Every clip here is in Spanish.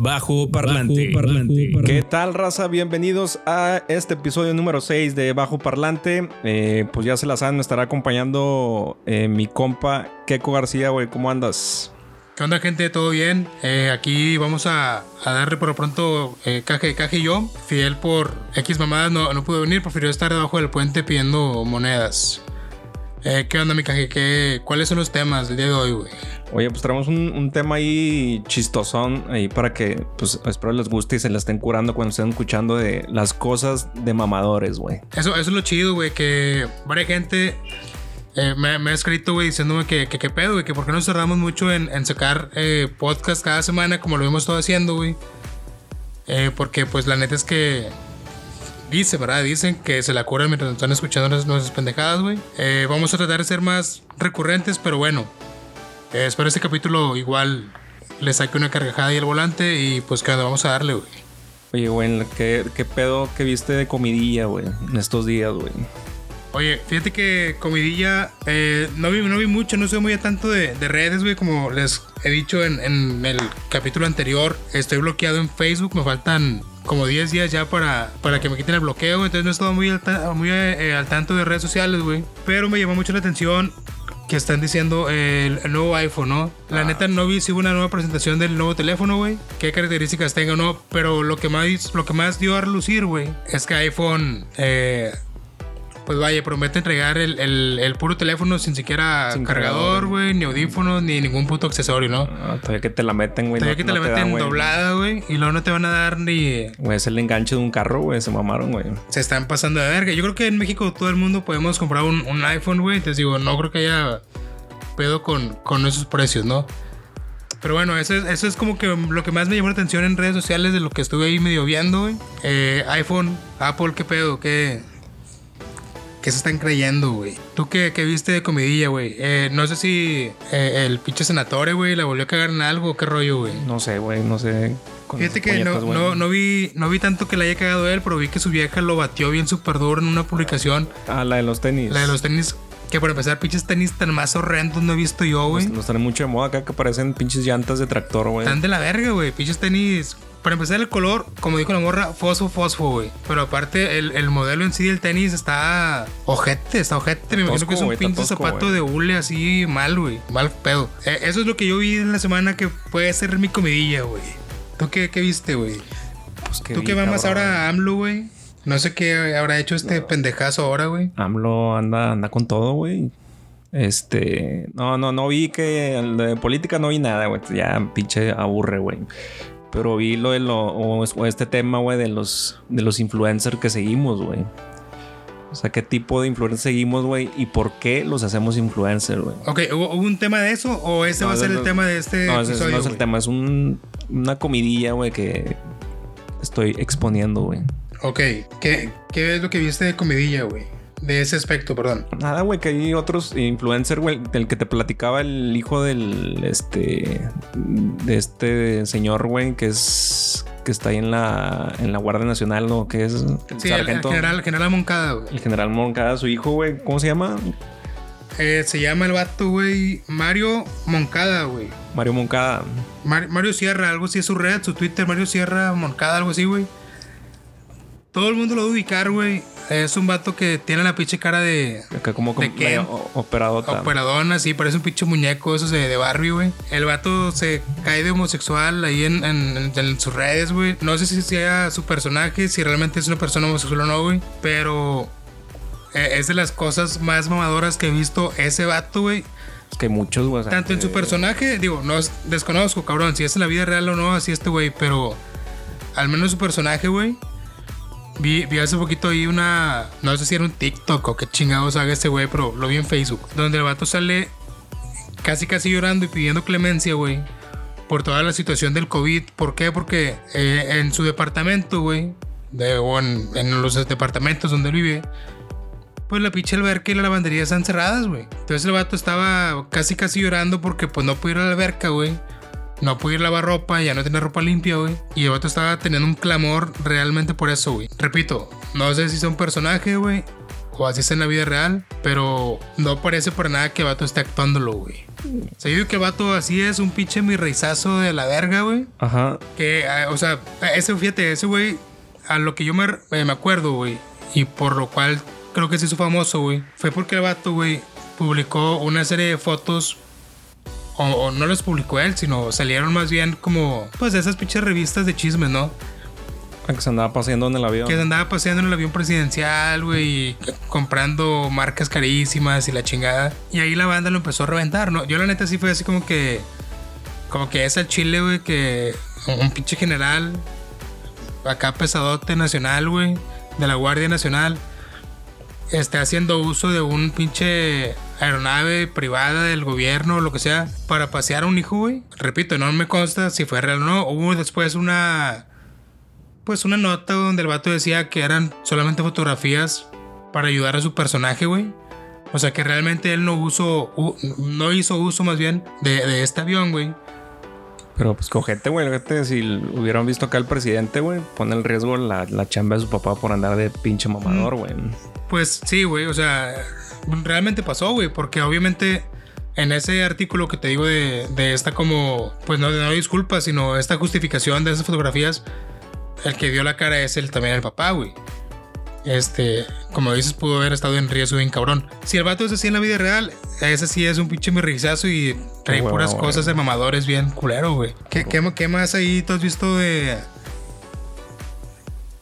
Bajo Parlante. ¿Qué tal, raza? Bienvenidos a este episodio número 6 de Bajo Parlante. Eh, pues ya se la saben, me estará acompañando eh, mi compa Keco García, güey. ¿Cómo andas? ¿Qué onda, gente? ¿Todo bien? Eh, aquí vamos a, darle por lo pronto eh, Caje, Caje y yo. Fidel por X mamadas no, no pudo venir, prefirió estar debajo del puente pidiendo monedas. Eh, ¿Qué onda, mi Caje? ¿Qué, ¿Cuáles son los temas del día de hoy, güey? Oye, pues traemos un, tema ahí chistosón ahí para que, pues, espero les guste y se la estén curando cuando estén escuchando de las cosas de mamadores, güey. Eso, eso es lo chido, güey, que varias gente eh, me, ha escrito, güey, diciéndome que, qué pedo, güey, que por qué nos cerramos mucho en, sacar eh, podcast cada semana como lo hemos estado haciendo, güey. Eh, porque, pues, la neta es que dice, ¿verdad? Dicen que se la curan mientras están escuchando nuestras pendejadas, güey. vamos a tratar de ser más recurrentes, pero bueno. espero este capítulo igual le saque una cargajada y el volante y pues que vamos a darle, güey. Oye, güey, ¿qué, ¿qué pedo que viste de comidilla, güey, en estos días, güey? Oye, fíjate que comidilla, eh, no, vi, no vi mucho, no soy muy a tanto de, redes, güey, como les he dicho en, el capítulo anterior, estoy bloqueado en Facebook, me faltan como 10 días ya para, para que me quiten el bloqueo, entonces no he estado muy, al, muy eh, al tanto de redes sociales, güey. Pero me llamó mucho la atención que están diciendo el, nuevo iPhone, ¿no? La ah. neta no vi si hubo una nueva presentación del nuevo teléfono, güey. Qué características tenga o no. Pero lo que más, lo que más dio a relucir, güey, es que iPhone eh, pues vaya, promete entregar el, puro teléfono sin siquiera cargador, güey, ni audífonos, ni ningún puto accesorio, ¿no? Ah, todavía que te la meten, güey. Todavía que te la meten doblada, güey, y luego no te van a dar ni. Güey, es el enganche de un carro, güey, se mamaron, güey. Se están pasando de verga. Yo creo que en México todo el mundo podemos comprar un, iPhone, güey. Entonces digo, no creo que haya pedo con, con esos precios, ¿no? Pero bueno, eso es, eso es como que lo que más me llamó la atención en redes sociales de lo que estuve ahí medio viendo, güey. Eh, iPhone, Apple, ¿qué pedo? ¿Qué, ¿Qué se están creyendo, güey? ¿Tú qué, viste de comidilla, güey? Eh, no sé si eh, el pinche senatore, güey, la volvió a cagar en algo. ¿Qué rollo, güey? No sé, güey, no sé. Fíjate que no, no, vi, no vi tanto que le haya cagado él, pero vi que su vieja lo batió bien súper duro en una publicación. Ah, la de los tenis. La de los tenis. Que por empezar, pinches tenis tan más horrendos no he visto yo, güey. Los traen mucho de moda acá que parecen pinches llantas de tractor, güey. Están de la verga, güey. Pinches tenis para empezar, el color, como dijo la morra, fosfo, fosfo, güey. Pero aparte, el, modelo en sí del tenis está ojete, está ojete. Me imagino que es un pinche zapato de hule así mal, güey. Mal pedo. Eh, eso es lo que yo vi en la semana que puede ser mi comidilla, güey. ¿Tú qué, viste, güey? Pues ¿Tú qué mamas ahora a AMLO, güey? No sé qué habrá hecho este pendejazo ahora, güey. AMLO anda, anda con todo, güey. Este, no, no, no vi que de política no vi nada, güey. Ya pinche aburre, güey. Pero vi lo de lo, o, este tema, güey, de los, de los influencers que seguimos, güey. O sea, ¿qué tipo de influencers seguimos, güey? ¿Y por qué los hacemos influencers, güey? Ok, ¿hubo un tema de eso o ese va a ser el tema de este no, episodio, no es el tema, es una comidilla, güey, que estoy exponiendo, güey. Ok, ¿Qué, ¿qué es lo que viste de comidilla, güey? de ese aspecto, perdón. Nada, güey, que hay otros influencers, güey, del que te platicaba el hijo del, este, de este señor, güey, que es, que está ahí en la, en la Guardia Nacional, ¿no? Que es el sí, El, general, general Moncada, güey. El general Moncada, su hijo, güey, ¿cómo se llama? Eh, se llama el vato, güey, Mario Moncada, güey. Mario Moncada. Mario Sierra, algo así es su red, su Twitter, Mario Sierra Moncada, algo así, güey. Todo el mundo lo va a ubicar, güey. Es un vato que tiene la pinche cara de. Acá como, de operadota. Operadona, sí, parece un pinche muñeco, eso de, de Barbie, güey. El vato se cae de homosexual ahí en, en, sus redes, güey. No sé si sea su personaje, si realmente es una persona homosexual o no, güey. Pero eh, es de las cosas más mamadoras que he visto ese vato, güey. Es que muchos, güey. Tanto en su personaje, digo, no desconozco, cabrón, si es en la vida real o no, así este güey, pero al menos su personaje, güey Vi, hace poquito ahí una. No sé si era un TikTok o qué chingados haga este güey, pero lo vi en Facebook. Donde el vato sale casi casi llorando y pidiendo clemencia, güey. Por toda la situación del COVID. ¿Por qué? Porque eh, en su departamento, güey. o en, los departamentos donde él vive. Pues la pinche alberca y la lavandería están cerradas, güey. Entonces el vato estaba casi casi llorando porque pues no pudo ir a la alberca, güey no a lavar ropa, ya no tenía ropa limpia, güey. Y el vato estaba teniendo un clamor realmente por eso, güey. Repito, no sé si es un personaje, güey. o así es en la vida real, pero no parece por nada que el vato esté actuándolo, güey. O sea, yo digo que el vato así es un pinche mi reizazo de la verga, güey. Ajá. Que, eh, o sea, ese, fíjate, ese güey, a lo que yo me, eh, me acuerdo, güey, y por lo cual creo que se hizo famoso, güey, fue porque el vato, güey, publicó una serie de fotos. O, o no los publicó él, sino salieron más bien como, pues, de esas pinches revistas de chismes, ¿no? Que se andaba paseando en el avión. Que se andaba paseando en el avión presidencial, güey, comprando marcas carísimas y la chingada. Y ahí la banda lo empezó a reventar, ¿no? Yo la neta sí fue así como que... Como que es el chile, güey, que un pinche general, acá pesadote nacional, güey, de la Guardia Nacional, esté haciendo uso de un pinche aeronave privada del gobierno o lo que sea para pasear a un hijo, güey. Repito, no me consta si fue real o no. Hubo después una pues una nota donde el vato decía que eran solamente fotografías para ayudar a su personaje, güey. O sea que realmente él no uso, no hizo uso más bien de, este avión, güey. Pero pues cojete, güey. Si hubieran visto acá al presidente, güey, pone en riesgo la, la, chamba de su papá por andar de pinche mamador, güey. Pues sí, güey. O sea, realmente pasó, güey. Porque obviamente en ese artículo que te digo de, de esta como, pues no, no disculpa, sino esta justificación de esas fotografías, el que dio la cara es el, también el papá, güey. Este, como dices, pudo haber estado en riesgo bien cabrón. Si el vato es así en la vida real, ese sí es un pinche mirrizazo y trae puras cosas de mamadores bien culero, güey. ¿Qué, qué, qué más ahí tú has visto de,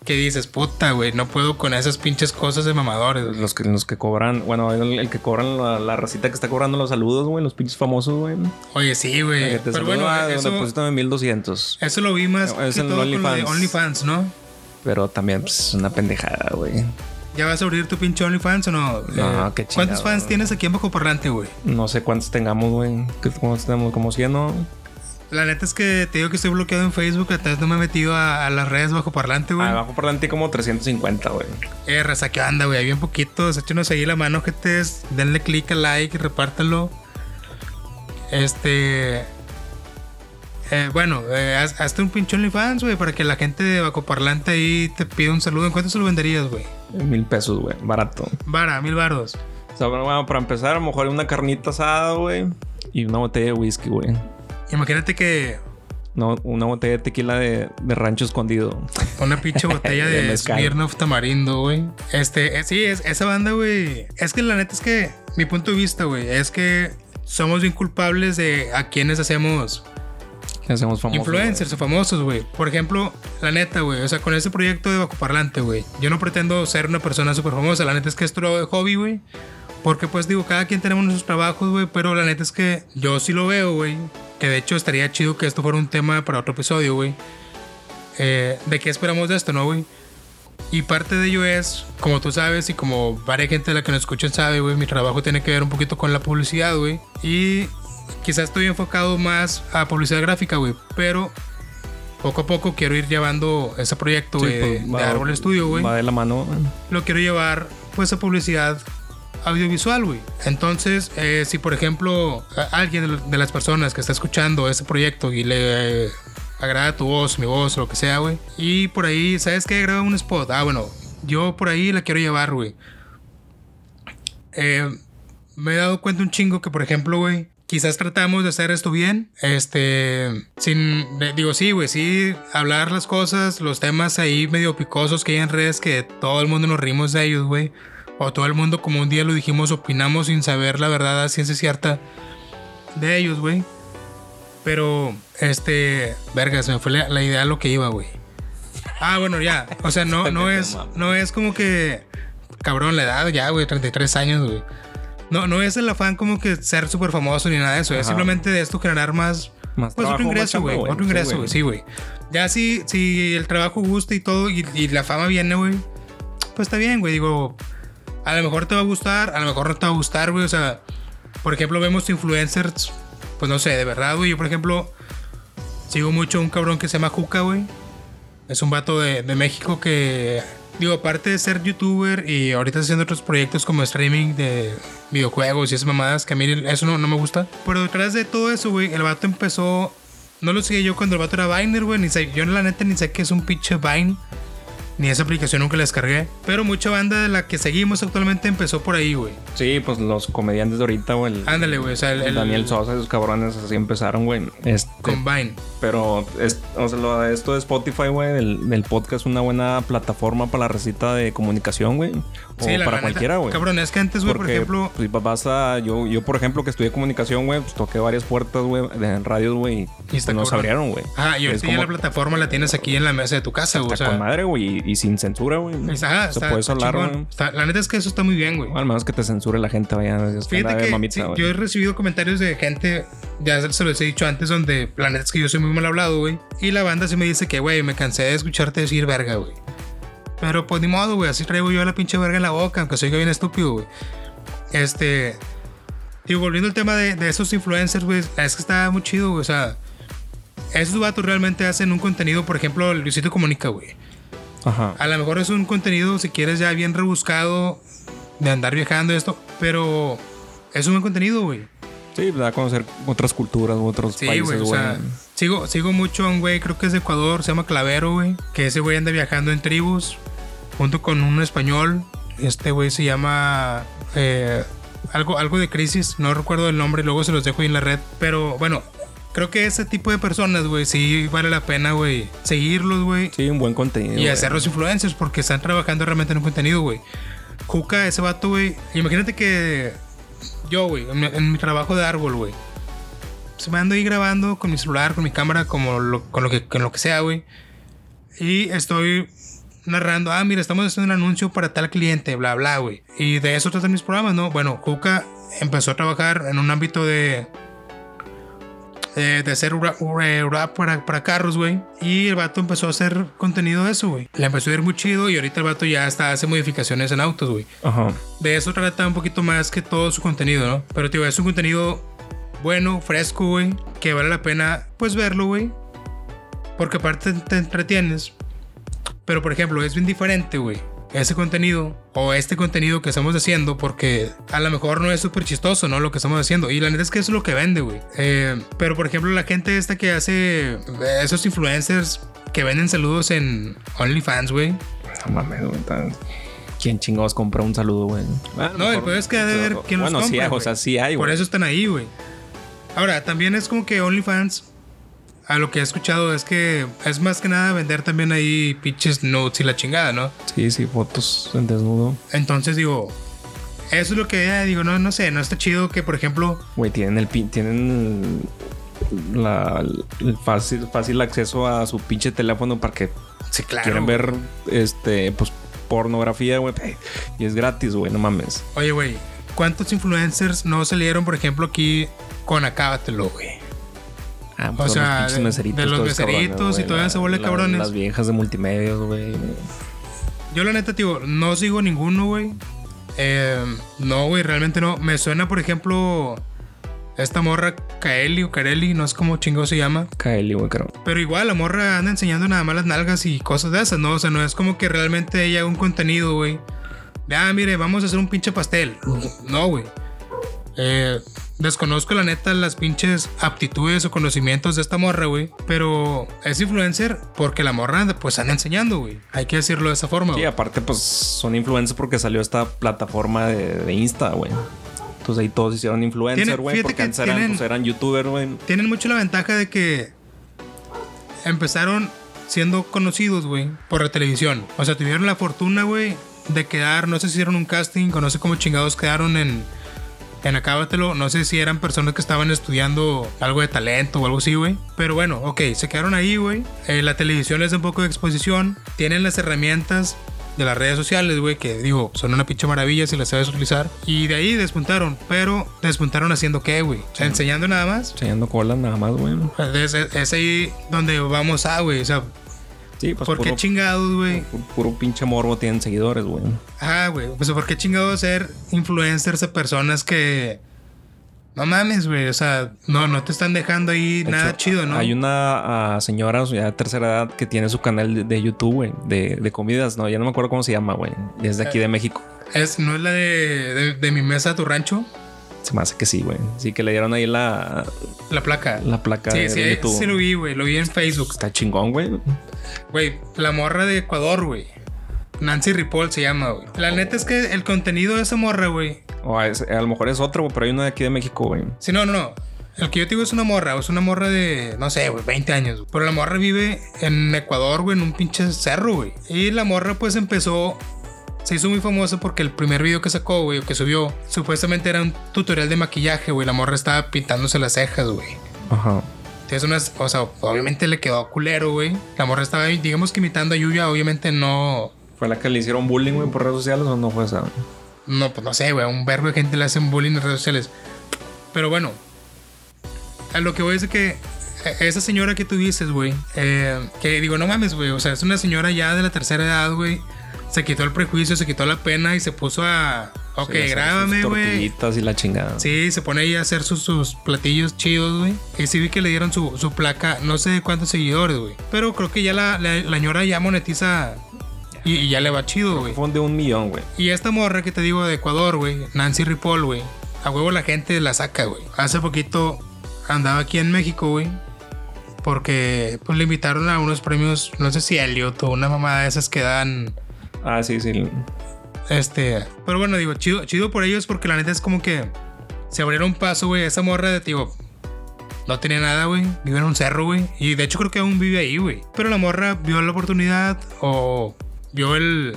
que dices, puta, güey, no puedo con esas pinches cosas de mamadores. Los que, los que cobran, bueno, el, que cobran la, racita que está cobrando los saludos, güey, los pinches famosos, güey. Oye, sí, güey. Pero bueno, eso, de 1200. Eso lo vi más es que todo con lo de OnlyFans, ¿no? Pero también pues, es una pendejada, güey. ¿Ya vas a abrir tu pinche OnlyFans o no? No, qué chido. ¿Cuántos fans tienes aquí en Bajo Parlante, güey? No sé cuántos tengamos, güey. ¿Cuántos tenemos? ¿Como 100, no? La neta es que te digo que estoy bloqueado en Facebook. Hasta no me he metido a, las redes bajo parlante, güey. Ah, bajo parlante como 350, güey. Eh, raza, ¿qué anda, güey? Hay bien poquitos. Échenos ahí la mano, gente. Denle click al like repártalo. Este. Eh, bueno, eh, hazte un pinche OnlyFans, güey, para que la gente de Bajo Parlante ahí te pida un saludo. ¿En cuánto se lo venderías, güey? Mil pesos, güey. Barato. Vara, mil bardos. O sea, bueno, para empezar, a lo mejor una carnita asada, güey. Y una botella de whisky, güey. Imagínate que. No, una botella de tequila de, rancho escondido. Una pinche botella de, de Tamarindo, güey. Este, eh, sí, es, esa banda, güey. Es que la neta es que, mi punto de vista, güey, es que somos bien culpables de a quienes hacemos. Hacemos famosos. Influencers o famosos, güey. Por ejemplo, la neta, güey. O sea, con ese proyecto de Bacoparlante, güey. Yo no pretendo ser una persona súper famosa. La neta es que esto lo de hobby, güey. Porque pues digo, cada quien tenemos nuestros trabajos, güey. Pero la neta es que yo sí lo veo, güey. Que de hecho estaría chido que esto fuera un tema para otro episodio, güey. Eh, ¿De qué esperamos de esto, no, güey? Y parte de ello es, como tú sabes y como varias gente de la que nos escuchan sabe, güey, mi trabajo tiene que ver un poquito con la publicidad, güey. Y quizás estoy enfocado más a publicidad gráfica, güey. Pero poco a poco quiero ir llevando ese proyecto, güey, de, pues, Árbol Estudio, güey. Va de la mano. Lo quiero llevar, pues, a publicidad audiovisual, güey. Entonces, eh, si por ejemplo alguien de las personas que está escuchando ese proyecto y le agrada tu voz, mi voz, lo que sea, güey, y por ahí, ¿sabes qué? Graba un spot. Ah, bueno, yo por ahí la quiero llevar, güey. Eh, me he dado cuenta un chingo que, por ejemplo, güey, quizás tratamos de hacer esto bien. Este, sin, digo, sí, güey, sí, hablar las cosas, los temas ahí medio picosos que hay en redes que todo el mundo nos rimos de ellos, güey o todo el mundo, como un día lo dijimos, opinamos sin saber la verdad a ciencia cierta de ellos, güey. Pero, este, verga, se me fue la, idea de lo que iba, güey. Ah, bueno, ya. O sea, no, no es, no es como que, cabrón, la edad ya, güey, 33 años, güey. No, no es el afán como que ser súper famoso ni nada de eso. Es simplemente de esto generar más, más pues otro ingreso, güey. Otro ingreso, güey. Sí, güey. ya si, si el trabajo gusta y todo y, y la fama viene, güey, pues está bien, güey. Digo, a lo mejor te va a gustar, a lo mejor no te va a gustar, güey. O sea, por ejemplo, vemos influencers, pues no sé, de verdad, güey. Yo, por ejemplo, sigo mucho a un cabrón que se llama Juca, güey. Es un vato de, México que, digo, aparte de ser youtuber y ahorita haciendo otros proyectos como streaming de videojuegos y esas mamadas, que a mí eso no, no me gusta. Pero detrás de todo eso, güey, el vato empezó. No lo seguí yo cuando el vato era Viner, güey. Yo la neta ni sé qué es un pinche Vine. Ni esa aplicación nunca la descargué. Pero mucha banda de la que seguimos actualmente empezó por ahí, güey. Sí, pues los comediantes de ahorita, güey. Ándale, güey. O sea, el, el el- Daniel Sosa, esos cabrones así empezaron, güey. Este, Combine. Pero es, o sea, lo esto de Spotify, güey, del, del podcast es una buena plataforma para la recita de comunicación, güey. O Sí, para cualquiera, güey. Cabrón, es que antes, güey, por ejemplo. pues, vas a, yo, yo, por ejemplo, que estudié comunicación, güey, pues toqué varias puertas, güey, de- en radios, güey, y Y nos cabrón. abrieron, güey. Ajá, y ahorita ya como- la plataforma la tienes aquí en la mesa de tu casa, güey. O sea, con madre, güey, y, y sin censura, güey. Ajá, Se está- puede chingón. güey. La neta es que eso está muy bien, güey. Al menos que te censure la gente, vaya. Fíjate que mamita, sí, yo he recibido comentarios de gente, ya se los he dicho antes, donde la neta es que yo soy muy mal hablado, güey. Y la banda sí me dice que, güey, me cansé de escucharte decir verga, güey. Pero pues ni modo, güey, así traigo yo la pinche verga en la boca, aunque soy bien estúpido, güey. Este. Digo, volviendo al tema de, de esos influencers, güey, es que está muy chido, güey. O sea, esos vatos realmente hacen un contenido, por ejemplo, Luisito Comunica, güey. Ajá. A lo mejor es un contenido, si quieres, ya bien rebuscado de andar viajando y esto, pero es un buen contenido, güey. Sí, da a conocer otras culturas, otros Sí, países, güey. O sea, sigo, sigo mucho a un güey, creo que es de Ecuador, se llama Clavero, güey. Que ese güey anda viajando en tribus junto con un español. Este güey se llama eh, algo, algo de crisis, no recuerdo el nombre, luego se los dejo ahí en la red. Pero bueno, creo que ese tipo de personas, güey, sí vale la pena, güey, seguirlos, güey. Sí, un buen contenido. Y güey. hacerlos influencers porque están trabajando realmente en un contenido, güey. Juca, ese vato, güey. Imagínate que yo, güey, en, mi- en mi trabajo de árbol, güey. Se me ando ahí grabando con mi celular, con mi cámara, como lo- con, lo que, con lo que sea, güey. Y estoy narrando, ah, mira, estamos haciendo un anuncio para tal cliente, bla, bla, güey. Y de eso tratan mis programas, ¿no? Bueno, Juca empezó a trabajar en un ámbito de de, de hacer rap, rap para, para carros, güey. Y el vato empezó a hacer contenido de eso, güey. Le empezó a ir muy chido y ahorita el vato ya está, hace modificaciones en autos, güey. Ajá. De eso trata un poquito más que todo su contenido, ¿no? Pero, tío, es un contenido bueno, fresco, güey. Que vale la pena, pues, verlo, güey. Porque aparte te entretienes. Pero, por ejemplo, es bien diferente, güey. Ese contenido o este contenido que estamos haciendo, porque a lo mejor no es súper chistoso, ¿no? Lo que estamos haciendo. Y la neta es que eso es lo que vende, güey. Eh, pero, por ejemplo, la gente esta que hace eh, esos influencers que venden saludos en OnlyFans, güey. No mames, güey. ¿Quién chingados compra un saludo, güey? Ah, No, el peor es que ha de ver quién los Bueno, sí, compra, o sea, sí hay, Por güey. eso están ahí, güey. Ahora, también es como que OnlyFans, a lo que he escuchado, es que es más que nada vender también ahí pinches notes y la chingada, ¿no? Sí, sí, fotos en desnudo. Entonces digo, eso es lo que eh, digo, no, no sé, no está chido que, por ejemplo, Güey, tienen el pin, tienen la, el fácil, fácil acceso a su pinche teléfono para que si claro. quieren ver este pues pornografía, güey. Y es gratis, güey, no mames. Oye, güey, ¿cuántos influencers no salieron, por ejemplo, aquí con Acábatelo, güey? Ah, O son sea, los meseritos. de los cabrones, meseritos y güey, toda la- de la- cabrones. Las viejas de multimedios, güey. Yo la neta, tío, no sigo ninguno, güey. Eh, no, güey, realmente no. Me suena, por ejemplo, esta morra Kaeli o Kareli, no sé cómo chingo se llama. Kylie, güey, creo. Pero igual la morra anda enseñando nada más las nalgas y cosas de esas, ¿no? O sea, no es como que realmente ella haga un contenido, güey. Ah, mire, vamos a hacer un pinche pastel. No, güey. Eh, desconozco la neta las pinches aptitudes o conocimientos de esta morra, güey. Pero es influencer porque la morra pues anda enseñando, güey. Hay que decirlo de esa forma, Sí, güey. aparte, pues son influencers porque salió esta plataforma de, de Insta, güey. Entonces ahí todos hicieron influencer, güey. Porque que antes eran, tienen- pues, eran youtubers, güey. tienen mucho la ventaja de que empezaron siendo conocidos, güey, por la televisión. O sea, tuvieron la fortuna, güey, de quedar, no sé si hicieron un casting o no sé cómo chingados quedaron en, en Acábatelo. No sé si eran personas que estaban estudiando algo de talento o algo así, güey. Pero bueno, ok, se quedaron ahí, güey. Eh, la televisión les da un poco de exposición. Tienen las herramientas de las redes sociales, güey, que digo, son una pinche maravilla si las sabes utilizar. Y de ahí despuntaron. Pero despuntaron haciendo qué, güey? O sea, enseñando nada más. Enseñando cola nada más, güey. Es, es- es ahí donde vamos a, güey. O sea, Sí, pues ¿por qué chingados, güey? pu- puro pinche morbo tienen seguidores, güey. Ah, güey. Pues, ¿por qué chingados ser influencers de personas que. No mames, güey. O sea, no, no te están dejando ahí De nada hecho, chido, ¿no? Hay una señora sea, de tercera edad que tiene su canal de, de YouTube, güey, de, de comidas. No, ya no me acuerdo cómo se llama, güey. Desde aquí de México. Es, ¿No es la de, de, de mi mesa a tu rancho? Se me hace que sí, güey. Sí que le dieron ahí la, La placa. la placa sí, de, sí, de sí lo vi, güey. Lo vi en Facebook. Está chingón, güey. Güey, la morra de Ecuador, güey. Nancy Ripoll se llama, güey. La neta es que el contenido de esa morra, güey. O a, es- a lo mejor es otro, güey, pero hay uno de aquí de México, güey. Sí, no, no, no. El que yo te digo es una morra, es una morra de, no sé, güey, 20 años. Pero la morra vive en Ecuador, güey, en un pinche cerro, güey. Y la morra, pues empezó. Se hizo muy famosa porque el primer video que sacó, güey, o que subió, supuestamente era un tutorial de maquillaje, güey. La morra estaba pintándose las cejas, güey. Ajá. Entonces, unas, o sea, obviamente le quedó culero, güey. La morra estaba, digamos que imitando a Yuya, obviamente no. ¿Fue la que le hicieron bullying, güey, por redes sociales o no fue esa? No, pues no sé, güey. A un verbo de gente le hacen bullying en redes sociales. Pero bueno, a lo que voy es de que eh, esa señora que tú dices, güey, eh, que digo, no mames, güey. O sea, es una señora ya de la tercera edad, güey. Se quitó el prejuicio, se quitó la pena y se puso a. Ok, Sí, grábame, güey. y la chingada. Sí, se pone ahí a hacer sus, sus platillos chidos, güey. Y sí vi que le dieron su, su placa, no sé cuántos seguidores, güey. Pero creo que ya la, la, la señora ya monetiza y, y ya le va chido, güey. Fue de un millón, güey. Y esta morra que te digo de Ecuador, güey, Nancy Ripoll, güey. A huevo la gente la saca, güey. Hace poquito andaba aquí en México, güey. Porque pues le invitaron a unos premios, no sé si Elliot o una mamada de esas que dan. Ah, sí, sí. Este. Pero bueno, digo, chido, chido por ellos porque la neta es como que se abrieron paso, güey. Esa morra de, digo, no tenía nada, güey. Vive en un cerro, güey. Y de hecho creo que aún vive ahí, güey. Pero la morra vio la oportunidad o vio el.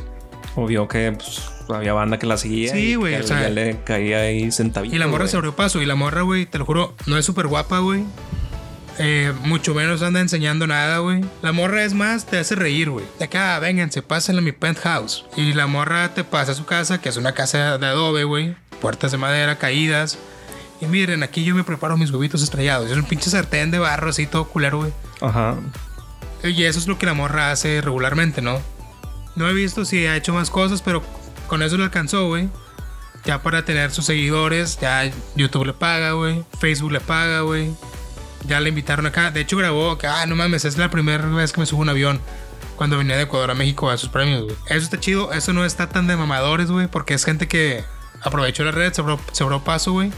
O vio que pues, había banda que la seguía. Sí, güey, o sea- le caía ahí sentadito. Y la morra se abrió paso. Y la morra, güey, te lo juro, no es súper guapa, güey. Eh, mucho menos anda enseñando nada, güey. La morra es más, te hace reír, güey. De acá, vénganse, pásenle a mi penthouse. Y la morra te pasa a su casa, que es una casa de adobe, güey. Puertas de madera caídas. Y miren, aquí yo me preparo mis huevitos estrellados. Es un pinche sartén de barro así todo culero, güey. Ajá. Y eso es lo que la morra hace regularmente, ¿no? No he visto si ha hecho más cosas, pero con eso le alcanzó, güey. Ya para tener sus seguidores, ya YouTube le paga, güey. Facebook le paga, güey. Ya le invitaron acá. De hecho, grabó que, ah, no mames, es la primera vez que me subo un avión. Cuando venía de Ecuador a México a sus premios, güey. Eso está chido. Eso no está tan de mamadores, güey. Porque es gente que aprovechó la red, se abrió paso, güey.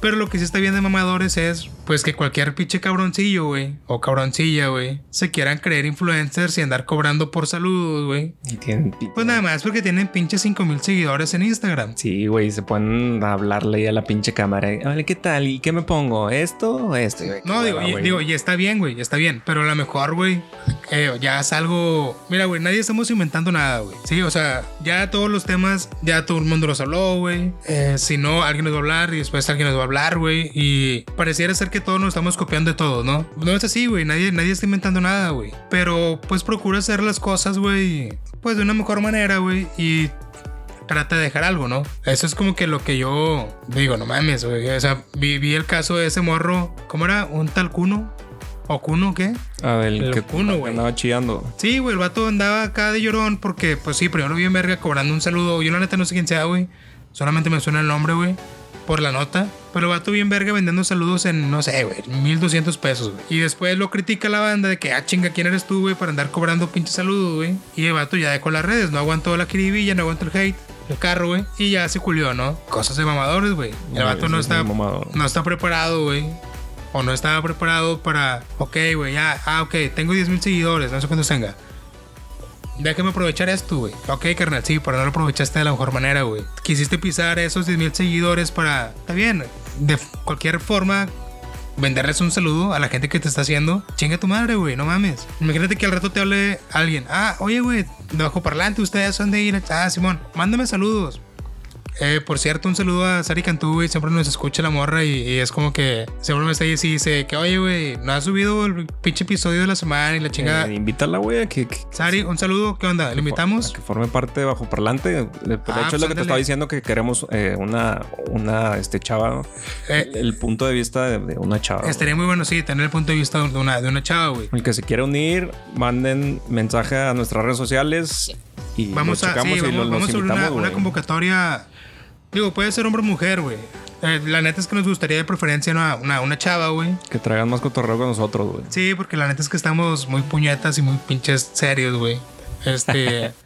Pero lo que sí está bien de mamadores es, pues, que cualquier pinche cabroncillo, güey, o cabroncilla, güey, se quieran creer influencers y andar cobrando por saludos, güey. Y tienen Pues nada más porque tienen pinches 5000 seguidores en Instagram. Sí, güey, se pueden hablarle ahí a la pinche cámara. Hola, ¿qué tal? ¿Y qué me pongo? ¿Esto o esto? No, digo, hueva, y, digo, y está bien, güey, está bien. Pero a lo mejor, güey, eh, ya es algo. Mira, güey, nadie estamos inventando nada, güey. Sí, o sea, ya todos los temas, ya todo el mundo los habló, güey. Eh, si no, alguien nos va a hablar y después alguien nos va a hablar, güey. Y pareciera ser que todos nos estamos copiando de todo, ¿no? No es así, güey. Nadie, nadie está inventando nada, güey. Pero pues procura hacer las cosas, güey, pues de una mejor manera, güey. Y trata de dejar algo, ¿no? Eso es como que lo que yo digo, no mames, güey. O sea, vi, vi el caso de ese morro. ¿Cómo era? ¿Un tal Cuno? ¿O Cuno qué? Ah, el el que cuno, güey. andaba chillando. Sí, güey, el vato andaba acá de llorón porque, pues sí, primero vi en verga cobrando un saludo. Yo la neta no sé quién sea, güey. Solamente me suena el nombre, güey. Por la nota. Pero el vato bien verga vendiendo saludos en, no sé, güey, 1200 pesos, güey. Y después lo critica la banda de que, ah, chinga, ¿quién eres tú, güey, para andar cobrando pinche saludos, güey? Y el vato ya dejó las redes, no aguantó la kiribilla, no aguantó el hate, el carro, güey. Y ya se culió, ¿no? Cosas de mamadores, güey. El vato no está, no está preparado, güey. O no estaba preparado para, ok, güey, ya, ah, ok, tengo 10 mil seguidores, no sé cuántos tenga. Déjame aprovechar esto, güey. Ok, carnal, sí, pero no lo aprovechaste de la mejor manera, güey. Quisiste pisar esos 10 mil seguidores para. Está bien, de cualquier forma, venderles un saludo a la gente que te está haciendo. Chinga tu madre, güey, no mames. Imagínate que al rato te hable alguien. Ah, oye, güey, de bajo parlante, ustedes son de ir. Ah, Simón, mándame saludos. Eh, por cierto, un saludo a Sari Cantú, güey. Siempre nos escucha la morra y, y es como que siempre me está ahí y dice que, oye, güey, no has subido el pinche episodio de la semana y la chingada. Eh, invítala, güey, a que, que- Sari, un saludo, ¿qué onda? ¿Le invitamos? a que forme parte de Bajo Parlante. De, de Ah, hecho, es pues lo que te estaba diciendo que queremos eh, una, una este, chava. Eh, el punto de vista de, de una chava. Estaría muy bueno, sí, tener el punto de vista de una, de una chava, güey. El que se quiera unir, manden mensaje a nuestras redes sociales y Vamos lo a, sí, y vamos, los vamos a una, convocatoria. Digo, puede ser hombre o mujer, güey. Eh, la neta es que nos gustaría de preferencia una, una, una chava, güey. Que traigan más cotorreo con nosotros, güey. Sí, porque la neta es que estamos muy puñetas y muy pinches serios, güey. Este.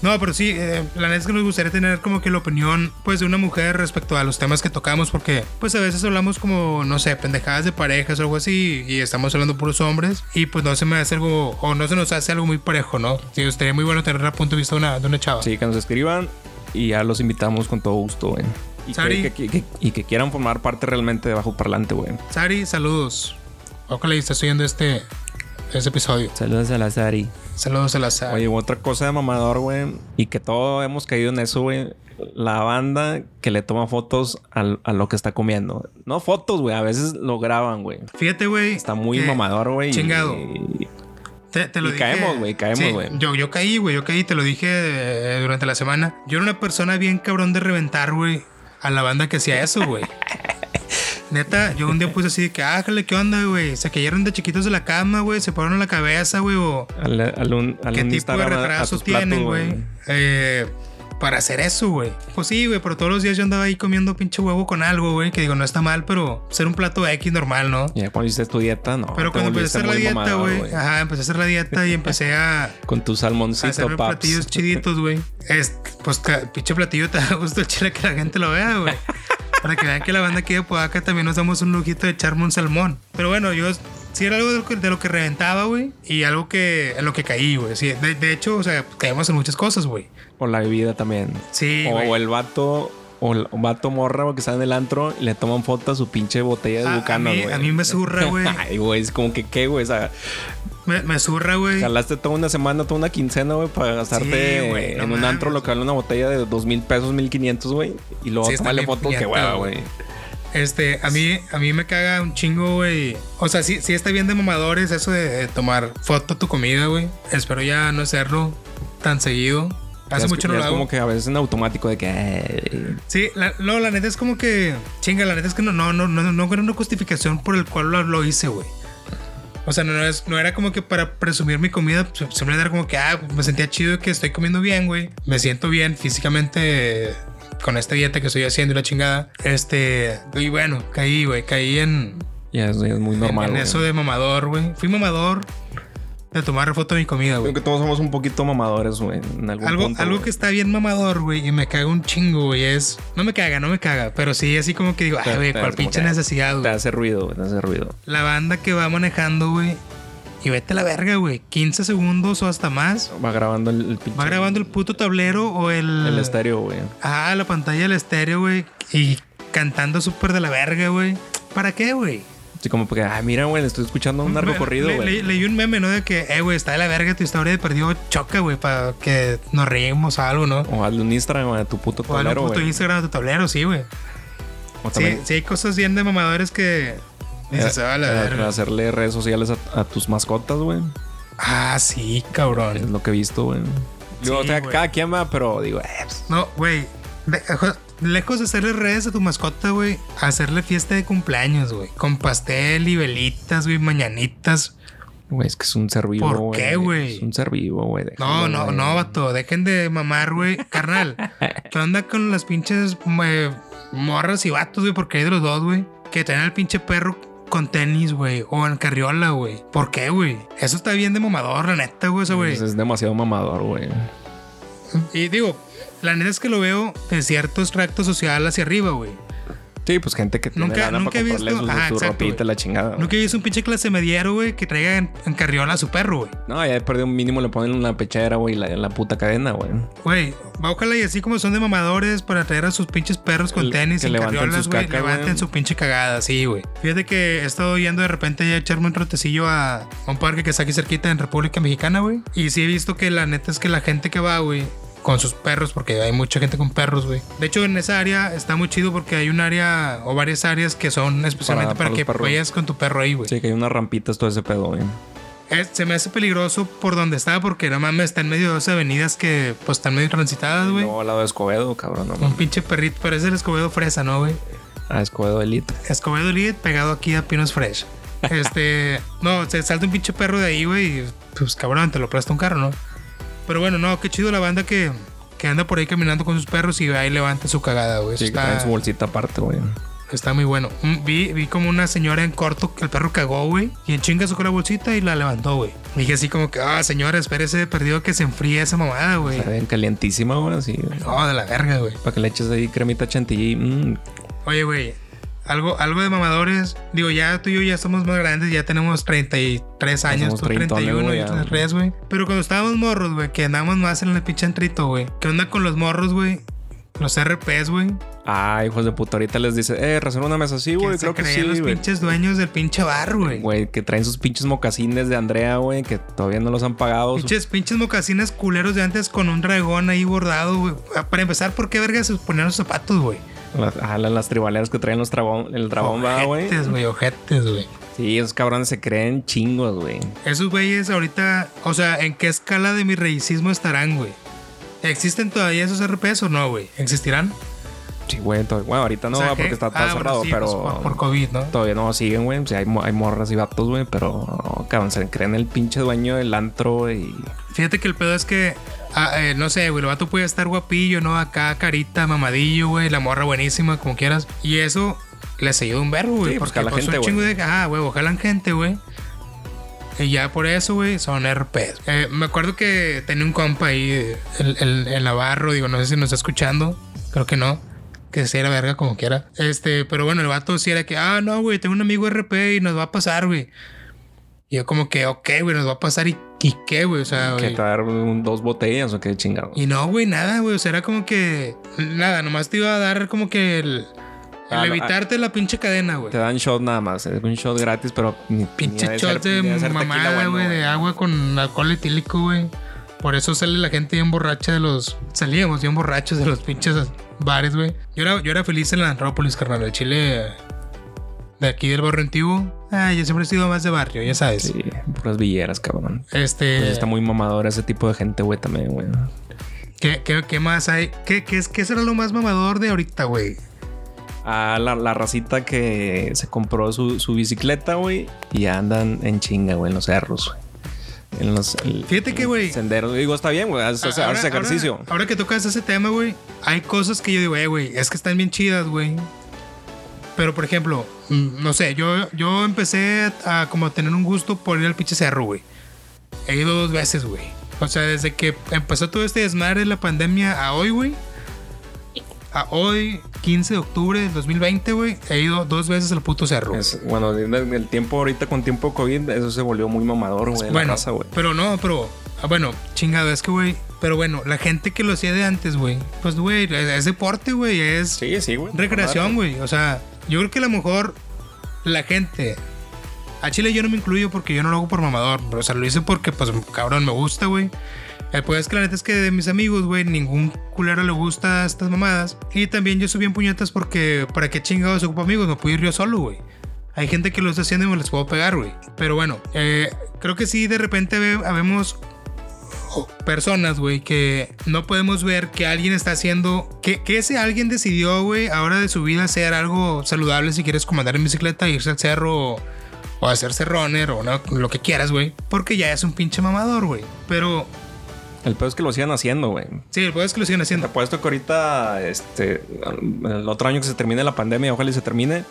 No, pero sí, eh, la neta es que nos gustaría tener como que la opinión, pues, de una mujer respecto a los temas que tocamos, porque, pues, a veces hablamos como, no sé, pendejadas de parejas o algo así, y estamos hablando puros hombres, y pues no se me hace algo, o no se nos hace algo muy parejo, ¿no? Sí, estaría muy bueno tener el punto de vista de una, de una chava. Sí, que nos escriban y ya los invitamos con todo gusto, güey. Y Sari. que, que- que- y que quieran formar parte realmente de Bajo Parlante, güey. Sari, saludos. Ojalá y estés oyendo este, este episodio. Saludos a la Sari. Saludos a la Sari. Oye, otra cosa de mamador, güey. Y que todos hemos caído en eso, güey. La banda que le toma fotos al- a, lo que está comiendo. No fotos, güey. A veces lo graban, güey. Fíjate, güey. Está muy mamador, güey. chingado. y- Te, te lo Y dije. caemos, güey, caemos, Sí, güey. yo, yo caí, güey, yo caí, te lo dije eh, durante la semana. Yo era una persona bien cabrón de reventar, güey, a la banda que hacía eso, güey. Neta, yo un día puse así de que, ájale, ¿qué onda, güey? Se cayeron de chiquitos de la cama, güey, se pararon la cabeza, güey, o al, al un, al qué tipo de Instagram a- a retraso tus platos, tienen, güey. Eh, para hacer eso, güey. Pues sí, güey, pero todos los días yo andaba ahí comiendo pinche huevo con algo, güey, que digo, no está mal, pero ser un plato X normal, ¿no? Ya cuando hiciste tu dieta, no. Pero cuando empecé a hacer la dieta, güey, ajá, empecé a hacer la dieta y empecé a Con tu a salmoncito, hacerme paps. platillos chiditos, güey. Es, pues, pinche platillo te da gusto el chile que la gente lo vea, güey. Para que vean que la banda aquí de Podaca también nos damos un lujito de echarme un salmón. Pero bueno, yo sí era algo de lo que, de lo que reventaba, güey. Y algo que en lo que caí, güey. Sí, de, de hecho, o sea, caemos en muchas cosas, güey. O la bebida también. Sí, o, el vato. O el vato morra güey, que está en el antro y le toman foto a su pinche botella de A- a bucano, güey. a mí me zurra, güey. Ay, güey, es como que qué, güey. O sea, Me, me zurra, güey. jalaste toda una semana, toda una quincena, güey, para gastarte, güey, no en un antro lo que vale una botella de dos mil pesos, mil quinientos, güey. Y luego Sí, tomarle fotos, qué puñeta, hueva, güey. Este, a mí, a mí me caga un chingo, güey. O sea, sí, sí está bien de mamadores eso de, de tomar foto a tu comida, güey. Espero ya no hacerlo tan seguido. Hace es- mucho no lo es hago. como que a veces en automático de que. Sí, la, no, la neta es como que. Chinga, la neta es que no, no, no, no, no una justificación por el cual lo, lo hice, güey. O sea, no, es, no era como que para presumir mi comida, simplemente era como que, ah, me sentía chido que estoy comiendo bien, güey. Me siento bien físicamente con esta dieta que estoy haciendo y la chingada. Este, y bueno, caí, güey, caí en, Ya ya es muy normal. en güey. eso de mamador, güey. Fui mamador de tomar foto de mi comida, güey. Creo que todos somos un poquito mamadores, güey. En algún Algo, punto, algo que está bien mamador, güey, y me caga un chingo, güey, es... No me caga, no me caga, pero sí así como que digo, Te- ay, güey, te- cuál pinche necesidad, Te güey. hace ruido, güey. Te hace ruido. La banda que va manejando, güey, y vete a la verga, güey, 15 segundos o hasta más, Va grabando el, el pinche. va grabando el puto tablero o el... El estéreo, güey. Ah, la pantalla del estéreo, güey, y cantando súper de la verga, güey. ¿Para qué, güey? Así como porque, ah, mira, güey, le estoy escuchando un largo corrido, güey. le- leí un meme, ¿no? De que, eh, güey, está de la verga tu historia de perdido choca, güey, para que nos reímos o algo, ¿no? O hazle un Instagram a tu puto O tablero, puto güey. Instagram de tu tablero, sí, güey. O Sí, sí hay cosas bien de mamadores que... Dices, eh, "Ah, la eh, verga". hacerle redes sociales a, a tus mascotas, güey. Ah, sí, Es cabrón. lo que he visto, güey. Digo, Sí, o sea, cada quien va, pero digo, eh, pues, No, güey. Lejos de hacerle redes a tu mascota, güey, hacerle fiesta de cumpleaños, güey. Con pastel y velitas, güey, mañanitas. güey, es que es un ser vivo, ¿Por güey. qué, güey? Es un ser vivo, güey. No, no, güey. no, vato. Dejen de mamar, güey. Carnal, ¿qué onda con las pinches eh, morras y vatos, güey? Porque hay de los dos, güey. Que traen al pinche perro con tenis, güey. O en carriola, güey. ¿Por qué, güey? Eso está bien de mamador, la neta, güey. Eso, güey. Pues es demasiado mamador, güey. Y digo, la neta es que lo veo de cierto extracto social hacia arriba, güey. Sí, pues gente que tiene Nunca- lana nunca he para comprarle visto- su, Ajá, su exacto, ropita, la chingada. Nunca he visto un pinche clase mediero, güey, que traiga en, en carriola a su perro, güey. No, ya de perdido un mínimo le ponen una pechera, güey, la, la puta cadena, güey. Güey, ojalá y así como son de mamadores para traer a sus pinches perros con tenis y carriolas, güey. Levanten güey. su pinche cagada, sí, güey. Fíjate que he estado yendo de repente a echarme un trotecillo a un parque que está aquí cerquita en República Mexicana, güey. Y sí he visto que la neta es que la gente que va, güey, con sus perros, porque hay mucha gente con perros, güey. De hecho, en esa área está muy chido porque hay un área o varias áreas que son especialmente Para- para, para que perros. vayas con tu perro ahí, güey. Sí, que hay unas rampitas, todo ese pedo, güey. Es- se me hace peligroso por donde está porque no mames, está en medio de dos avenidas que pues están medio transitadas, güey. Luego al lado de Escobedo, cabrón, no Un pinche perrito, parece el Escobedo Fresa, ¿no, güey? Ah, Escobedo Elite. Escobedo Elite pegado aquí a Pinos Fresh. Este, no, se salta un pinche perro de ahí, güey, y pues cabrón, te lo presta un carro, ¿no? Pero bueno, no, qué chido la banda que, que anda por ahí caminando con sus perros y va y levanta su cagada, güey. Sí, que está- traen su bolsita aparte, güey. Está muy bueno. Mm, Vi, vi como una señora en corto que el perro cagó, güey. Y en chinga sacó la bolsita y la levantó, güey. Dije así como que, ah, señora, espérese, perdido que se enfríe esa mamada, güey. Está bien calientísima, güey, así. No, de la verga, güey. Para que le eches ahí cremita chantilly. mm, Oye, güey. Algo, algo de mamadores. Digo, ya tú y yo ya somos más grandes, ya tenemos 33 años, tú treintones, 31, güey, yo ya. 33, güey. Pero cuando estábamos morros, güey, que andábamos más en el pinche entrito, güey. ¿Qué onda con los morros, güey? Los RPs, güey. Ah, hijos de puta, ahorita les dice, eh, reserva una mesa así, güey. Creo que sí, los güey. pinches dueños del pinche bar, güey. Güey, que traen sus pinches mocasines de Andrea, güey, que todavía no los han pagado. Pinches, pinches mocasines culeros de antes con un dragón ahí bordado, güey. Para empezar, ¿por qué verga se ponían los zapatos, güey? Las, ah, las- las tribaleras que traen los dragón, el va, güey. Ojetes, güey, ojetes, güey. Sí, esos cabrones se creen chingos, güey. Esos güeyes ahorita, o sea, ¿en qué escala de mi reicismo estarán, güey? ¿Existen todavía esos RPs o no, güey? ¿Existirán? Sí, güey. Bueno, ahorita no, O sea, porque que- está, está ah, cerrado, sí, pero. pues, por, por COVID, ¿no? Todavía no siguen, güey. O sea, hay, hay morras y vatos, güey, pero no, cabrón, se creen el pinche dueño del antro y. Fíjate que el pedo es que, ah, eh, no sé, güey, el vato puede estar guapillo, ¿no? Acá carita, mamadillo, güey, la morra buenísima, como quieras. Y eso les ayuda un verbo, güey. Sí, pues, porque jala pues, gente, un chingo de... Ah, güey, jalan gente, güey. Y ya por eso, güey, son RPs. Eh, me acuerdo que tenía un compa ahí, el, el, el Navarro, digo, no sé si nos está escuchando. Creo que no. Que sea la verga como quiera. Este, pero bueno, el vato sí era que, ah, no, güey, tengo un amigo RP y nos va a pasar, güey. Y yo como que, ok, güey, nos va a pasar y, y qué, güey. O sea, Que güey. te va a dar un- dos botellas o qué chingado. Y no, güey, nada, güey. O sea, era como que. Nada, nomás te iba a dar como que el. El Ah, evitarte la pinche cadena, güey. Te dan shot nada más. Es un shot gratis, pero ni ni Pinche ha de shot ser- de ni mamada, bueno, güey, de agua con alcohol etílico, güey. Por eso sale la gente bien borracha de los. Salíamos bien borrachos de los pinches bares, güey. Yo era, yo era feliz en la Antrópolis, carnal. El Chile. De aquí del barrio antiguo. Ah, yo siempre he sido más de barrio, ya sabes. Sí, puras villeras, cabrón. Este. Pues está muy mamador ese tipo de gente, güey, también, güey. ¿qué, qué, qué más hay? ¿Qué, qué, es- ¿Qué será lo más mamador de ahorita, güey? A la, la racita que se compró su, su bicicleta, güey, y andan en chinga, güey, en los cerros, güey. En los el- Fíjate que, güey, senderos. Digo, está bien, güey, haces ejercicio. Ahora, ahora que tocas ese tema, güey, hay cosas que yo digo, eh, güey, es que están bien chidas, güey. Pero, por ejemplo, mm, no sé, yo, yo empecé a como tener un gusto por ir al pinche cerro, güey. He ido dos veces, güey. O sea, desde que empezó todo este desmadre de la pandemia a hoy, güey. A hoy, 15 de octubre del 2020, güey, he ido dos veces al puto cerro. Es- bueno, el, tiempo ahorita con tiempo COVID, eso se volvió muy mamador, güey, bueno, raza, güey. pero no, pero ah, bueno, chingado, es que, güey, pero bueno, la gente que lo hacía de antes, güey, pues, güey, es, es deporte, güey, es Sí, sí, güey. recreación, güey. O sea, yo creo que a lo mejor la gente. A Chile yo no me incluyo porque yo no lo hago por mamador. Pero, o sea, lo hice porque, pues, cabrón, me gusta, güey. El pues es que la neta es que de mis amigos, güey, ningún culero le gusta estas mamadas. Y también yo subí en puñetas porque, ¿para qué chingados ocupo amigos? Me puedo ir yo solo, güey. Hay gente que lo está haciendo y me les puedo pegar, güey. Pero bueno, eh, creo que sí, de repente ve- habemos o personas, güey, que no podemos ver que alguien está haciendo, que, que ese alguien decidió, güey, ahora de su vida hacer algo saludable si quieres como andar en bicicleta, irse al cerro o, o hacerse runner o no, lo que quieras, güey, porque ya es un pinche mamador, güey. Pero El peor es que lo sigan haciendo, güey. sí, el peor es que lo siguen Te haciendo. apuesto que ahorita, este, el otro año que se termine la pandemia, ojalá y se termine,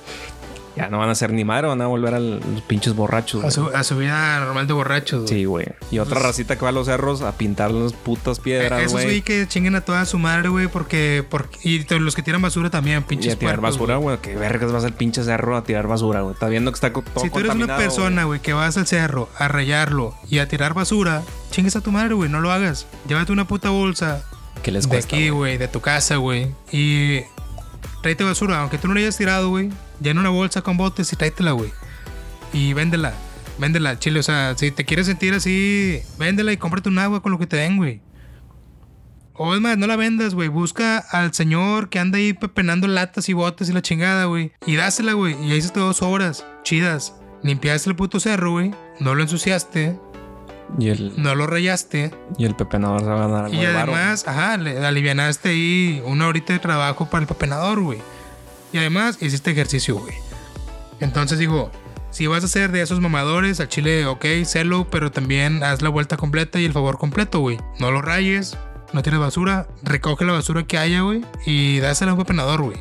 ya no van a ser ni madre, van a volver a los pinches borrachos. A su, a su vida normal de borrachos, güey. Sí, güey. Y otra racita que va a los cerros a pintar las putas piedras, Eh, Esos güey güey. que chinguen a toda su madre, güey, porque, porque. Y los que tiran basura también, Y pinches a tirar basura, güey. Que vergas vas al pinche cerro a tirar basura, güey. Está viendo que está todo Si tú eres una persona, güey, que vas al cerro a rayarlo y a tirar basura, chingues a tu madre, güey, no lo hagas. Llévate una puta bolsa. ¿Qué de aquí, güey? güey, de tu casa, güey, y tráete basura, aunque tú no la hayas tirado, güey, llena una bolsa con botes y tráetela, güey. Y véndela, véndela chile, o sea, si te quieres sentir así, véndela y cómprate un agua con lo que te den, güey. O es más, no la vendas, güey. Busca al señor que anda ahí pepenando latas y botes y la chingada, güey. Y dásela, güey. Y ahí hiciste dos horas chidas. Limpiaste el puto cerro, güey. No lo ensuciaste. Y el, No lo rayaste. y el pepenador se va a ganar algo Y además, ajá, le alivianaste ahí una horita de trabajo para el pepenador, güey. Y además hiciste ejercicio, güey. Entonces digo, si vas a ser de esos mamadores, al chile, ok, celo, pero también haz la vuelta completa y el favor completo, güey. No lo rayes, no tires basura, recoge la basura que haya, güey, y dásela a un pepenador, güey.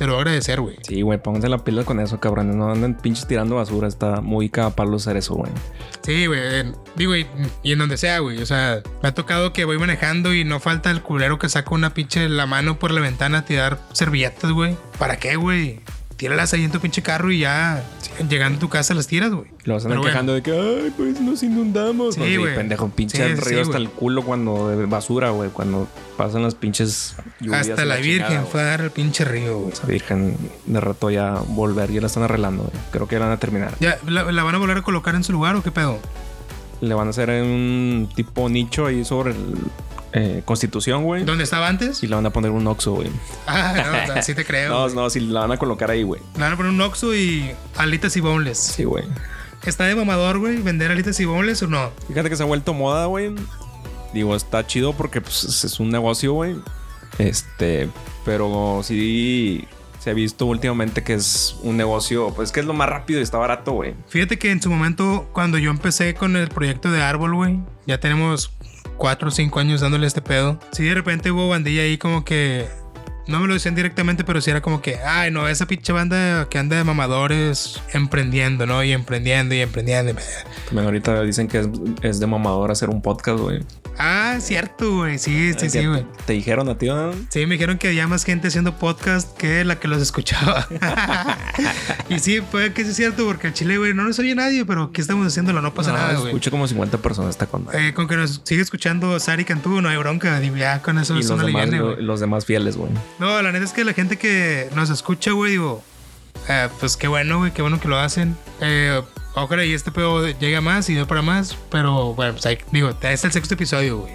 Te lo voy a agradecer, güey. Sí, güey, pónganse la pila con eso, cabrones. No anden pinches tirando basura. Está muy capaz hacer eso, güey. Sí, güey. Digo, y, y en donde sea, güey. O sea, me ha tocado que voy manejando y no falta el culero que saca una pinche la mano por la ventana a tirar servilletas, güey. ¿Para qué, güey? Tíralas ahí en tu pinche carro y ya llegando a tu casa las tiras, güey. Lo vas a bueno. quejando de que, ay, pues nos inundamos. Sí, güey. pendejo, pinche Sí, sí, río hasta el culo cuando de basura, güey. Cuando pasan las pinches lluvias. Hasta la Virgen chingada, fue a dar al pinche río, güey. Esa virgen de rato ya volver, ya la están arreglando, güey. Creo que ya la van a terminar. ¿Ya la, la van a volver a colocar en su lugar o qué pedo? Le van a hacer un tipo nicho ahí sobre el eh, Constitución, güey. ¿Dónde estaba antes? Y le van a poner un Oxxo, güey. Ah, no, así te creo. No, no, si la van a colocar ahí, güey. Le van a poner un Oxxo y alitas y boneless. Sí, güey. ¿Está de mamador, güey, vender alitas y boneless o no? Fíjate que se ha vuelto moda, güey. Digo, está chido porque pues, es- es un negocio, güey. Este, pero sí se ha visto últimamente que es un negocio, pues que es lo más rápido y está barato, güey. Fíjate que en su momento, cuando yo empecé con el proyecto de árbol, güey, ya tenemos cuatro o cinco años dándole este pedo. Sí, de repente hubo bandilla ahí como que. No me lo decían directamente, pero sí era como que, ay, no, esa pinche banda que anda de mamadores emprendiendo, ¿no? Y emprendiendo y emprendiendo. y- ahorita dicen que es, es de mamador hacer un podcast, güey. Ah, cierto, güey. Sí, sí, sí, ¿Te- güey. Te dijeron a ti, ¿no? Sí, me dijeron que había más gente haciendo podcast que la que los escuchaba. y sí, puede que sí es cierto, porque el chile, güey, no nos oye nadie, pero aquí estamos haciéndolo, no pasa No, nada, güey. Escucho como 50 personas esta con Eh, con que nos sigue escuchando Sari Cantú, no hay bronca. Digo, ya con eso Y los demás, lo- los demás fieles, güey. No, la neta es que la gente que nos escucha, güey, digo, eh, pues qué bueno, güey, qué bueno que lo hacen. Eh, ojalá y este pedo llegue a más y dé para más, pero bueno, pues hay- digo, este es el sexto episodio, güey.